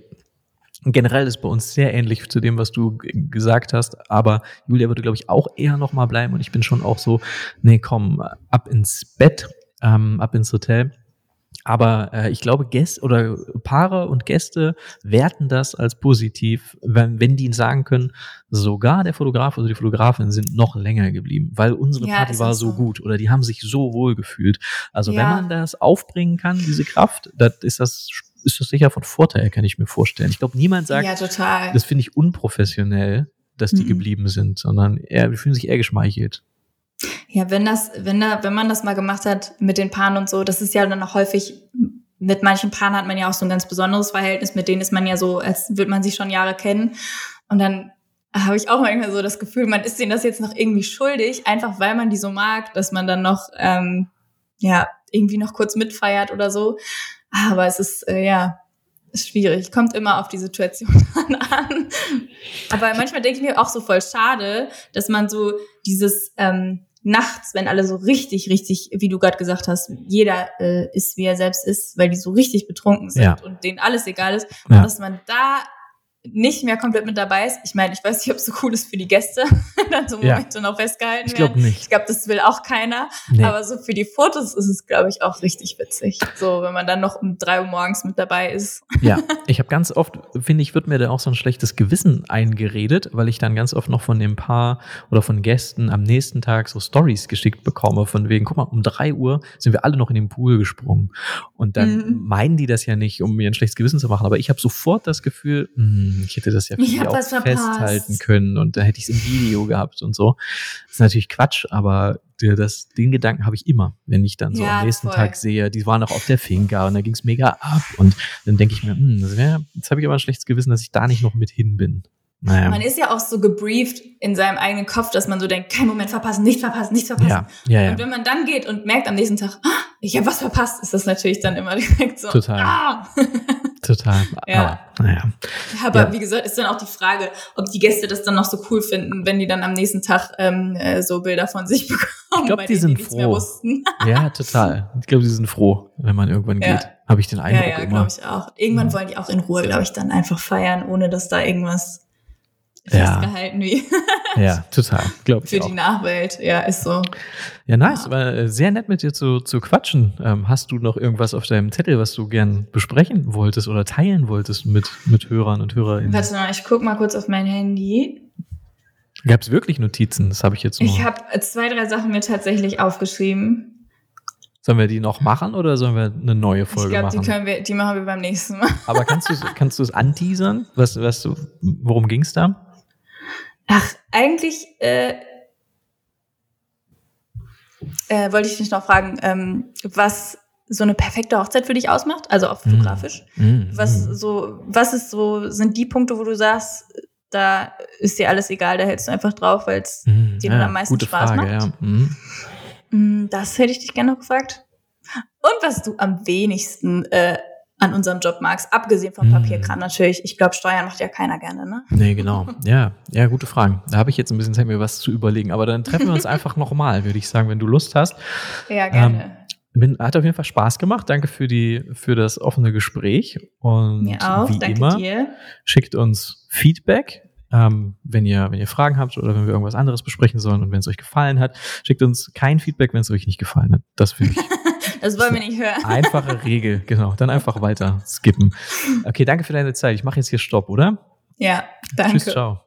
Generell ist bei uns sehr ähnlich zu dem, was du gesagt hast. Aber Julia würde, glaube ich, auch eher noch mal bleiben. Und ich bin schon auch so, nee, komm, ab ins Bett, ähm, ab ins Hotel. Aber äh, ich glaube, Gäste oder Paare und Gäste werten das als positiv, wenn, wenn die sagen können, sogar der Fotograf oder die Fotografin sind noch länger geblieben, weil unsere Ja, Party war so so. gut oder die haben sich so wohl gefühlt. Also wenn Ja. man das aufbringen kann, diese Kraft, das ist das ist das sicher von Vorteil, kann ich mir vorstellen. Ich glaube, niemand sagt, ja, das finde ich unprofessionell, dass die Mhm. geblieben sind, sondern eher, die fühlen sich eher geschmeichelt. Ja, wenn das, wenn da, wenn man das mal gemacht hat mit den Paaren und so, das ist ja dann auch häufig, mit manchen Paaren hat man ja auch so ein ganz besonderes Verhältnis, mit denen ist man ja so, als würde man sich schon Jahre kennen. Und dann habe ich auch manchmal so das Gefühl, man ist denen das jetzt noch irgendwie schuldig, einfach weil man die so mag, dass man dann noch, ähm, ja, irgendwie noch kurz mitfeiert oder so. Aber es ist, äh, ja, ist schwierig. Kommt immer auf die Situation an. Aber manchmal denke ich mir auch so voll schade, dass man so dieses ähm, nachts, wenn alle so richtig, richtig, wie du gerade gesagt hast, jeder äh, ist, wie er selbst ist, weil die so richtig betrunken sind Ja. und denen alles egal ist, Ja. und dass man da nicht mehr komplett mit dabei ist. Ich meine, ich weiß nicht, ob es so cool ist für die Gäste, dann so Ja. Momente noch festgehalten Ich werden. glaube nicht. Ich glaube, das will auch keiner. Nee. Aber so für die Fotos ist es, glaube ich, auch richtig witzig. So, wenn man dann noch um drei Uhr morgens mit dabei ist. Ja, ich habe ganz oft, finde ich, wird mir da auch so ein schlechtes Gewissen eingeredet, weil ich dann ganz oft noch von dem Paar oder von Gästen am nächsten Tag so Stories geschickt bekomme, von wegen, guck mal, um drei Uhr sind wir alle noch in den Pool gesprungen. Und dann Mhm. meinen die das ja nicht, um mir ein schlechtes Gewissen zu machen, aber ich habe sofort das Gefühl, hm, ich hätte das ja viel auch festhalten können und da hätte ich es im Video gehabt und so. Das ist natürlich Quatsch, aber das, den Gedanken habe ich immer, wenn ich dann so Ja, am nächsten voll. Tag sehe, die waren noch auf der Finca und da ging es mega ab und dann denke ich mir, hm, wär, jetzt habe ich aber ein schlechtes Gewissen, dass ich da nicht noch mit hin bin. Naja. Man ist ja auch so gebrieft in seinem eigenen Kopf, dass man so denkt, kein Moment verpassen, nicht verpassen, nicht verpassen. Ja, ja, ja. Und wenn man dann geht und merkt am nächsten Tag, ah, ich habe was verpasst, ist das natürlich dann immer direkt so. Total. Ah. Total. Ja. Aber, naja. Aber Ja. wie gesagt, ist dann auch die Frage, ob die Gäste das dann noch so cool finden, wenn die dann am nächsten Tag ähm, äh, so Bilder von sich bekommen, glaub, bei die denen sind die froh. Ja, total. Ich glaube, die sind froh, wenn man irgendwann Ja. geht. Habe ich den Ja, Eindruck ja, immer. glaube ich auch. Irgendwann Ja. wollen die auch in Ruhe, glaube ich, dann einfach feiern, ohne dass da irgendwas Ja. festgehalten wie Ja, total. Glaube für ich die auch. Nachwelt. Ja, ist so. Ja, nice. War äh, sehr nett mit dir zu, zu quatschen. Ähm, hast du noch irgendwas auf deinem Zettel, was du gern besprechen wolltest oder teilen wolltest mit, mit Hörern und Hörerinnen? Warte mal, ich guck mal kurz auf mein Handy. Gab es wirklich Notizen? Das habe ich jetzt nur. Ich habe zwei, drei Sachen mir tatsächlich aufgeschrieben. Sollen wir die noch machen oder sollen wir eine neue Ich Folge glaube, die machen? können wir, die machen wir beim nächsten Mal. Aber kannst du kannst es anteasern? Was, was worum ging's da? Ach, eigentlich äh, äh, wollte ich dich noch fragen, ähm, was so eine perfekte Hochzeit für dich ausmacht, also auch fotografisch. Mm, Was mm. so, was ist so, sind die Punkte, wo du sagst, da ist dir alles egal, da hältst du einfach drauf, weil es Mm, dir dann am meisten Spaß Frage, macht? Ja. Mm. Mm, Das hätte ich dich gerne noch gefragt. Und was du am wenigsten äh, an unserem Job magst, abgesehen vom Mm. Papierkram natürlich. Ich glaube, Steuern macht ja keiner gerne, ne? Nee, genau. Ja, ja, gute Fragen. Da habe ich jetzt ein bisschen Zeit, mir was zu überlegen. Aber dann treffen wir uns einfach nochmal, würde ich sagen, wenn du Lust hast. Ja, gerne. Bin, hat auf jeden Fall Spaß gemacht. Danke für, die, für das offene Gespräch. Und Mir auch, wie danke immer, dir. schickt uns Feedback. Ähm, wenn, ihr, wenn ihr Fragen habt oder wenn wir irgendwas anderes besprechen sollen und wenn es euch gefallen hat, schickt uns kein Feedback, wenn es euch nicht gefallen hat. Das finde ich Das wollen wir nicht hören. einfache Regel. Genau. Dann einfach weiter skippen. Okay, danke für deine Zeit. Ich mache jetzt hier Stopp, oder? Ja, danke. Tschüss, ciao.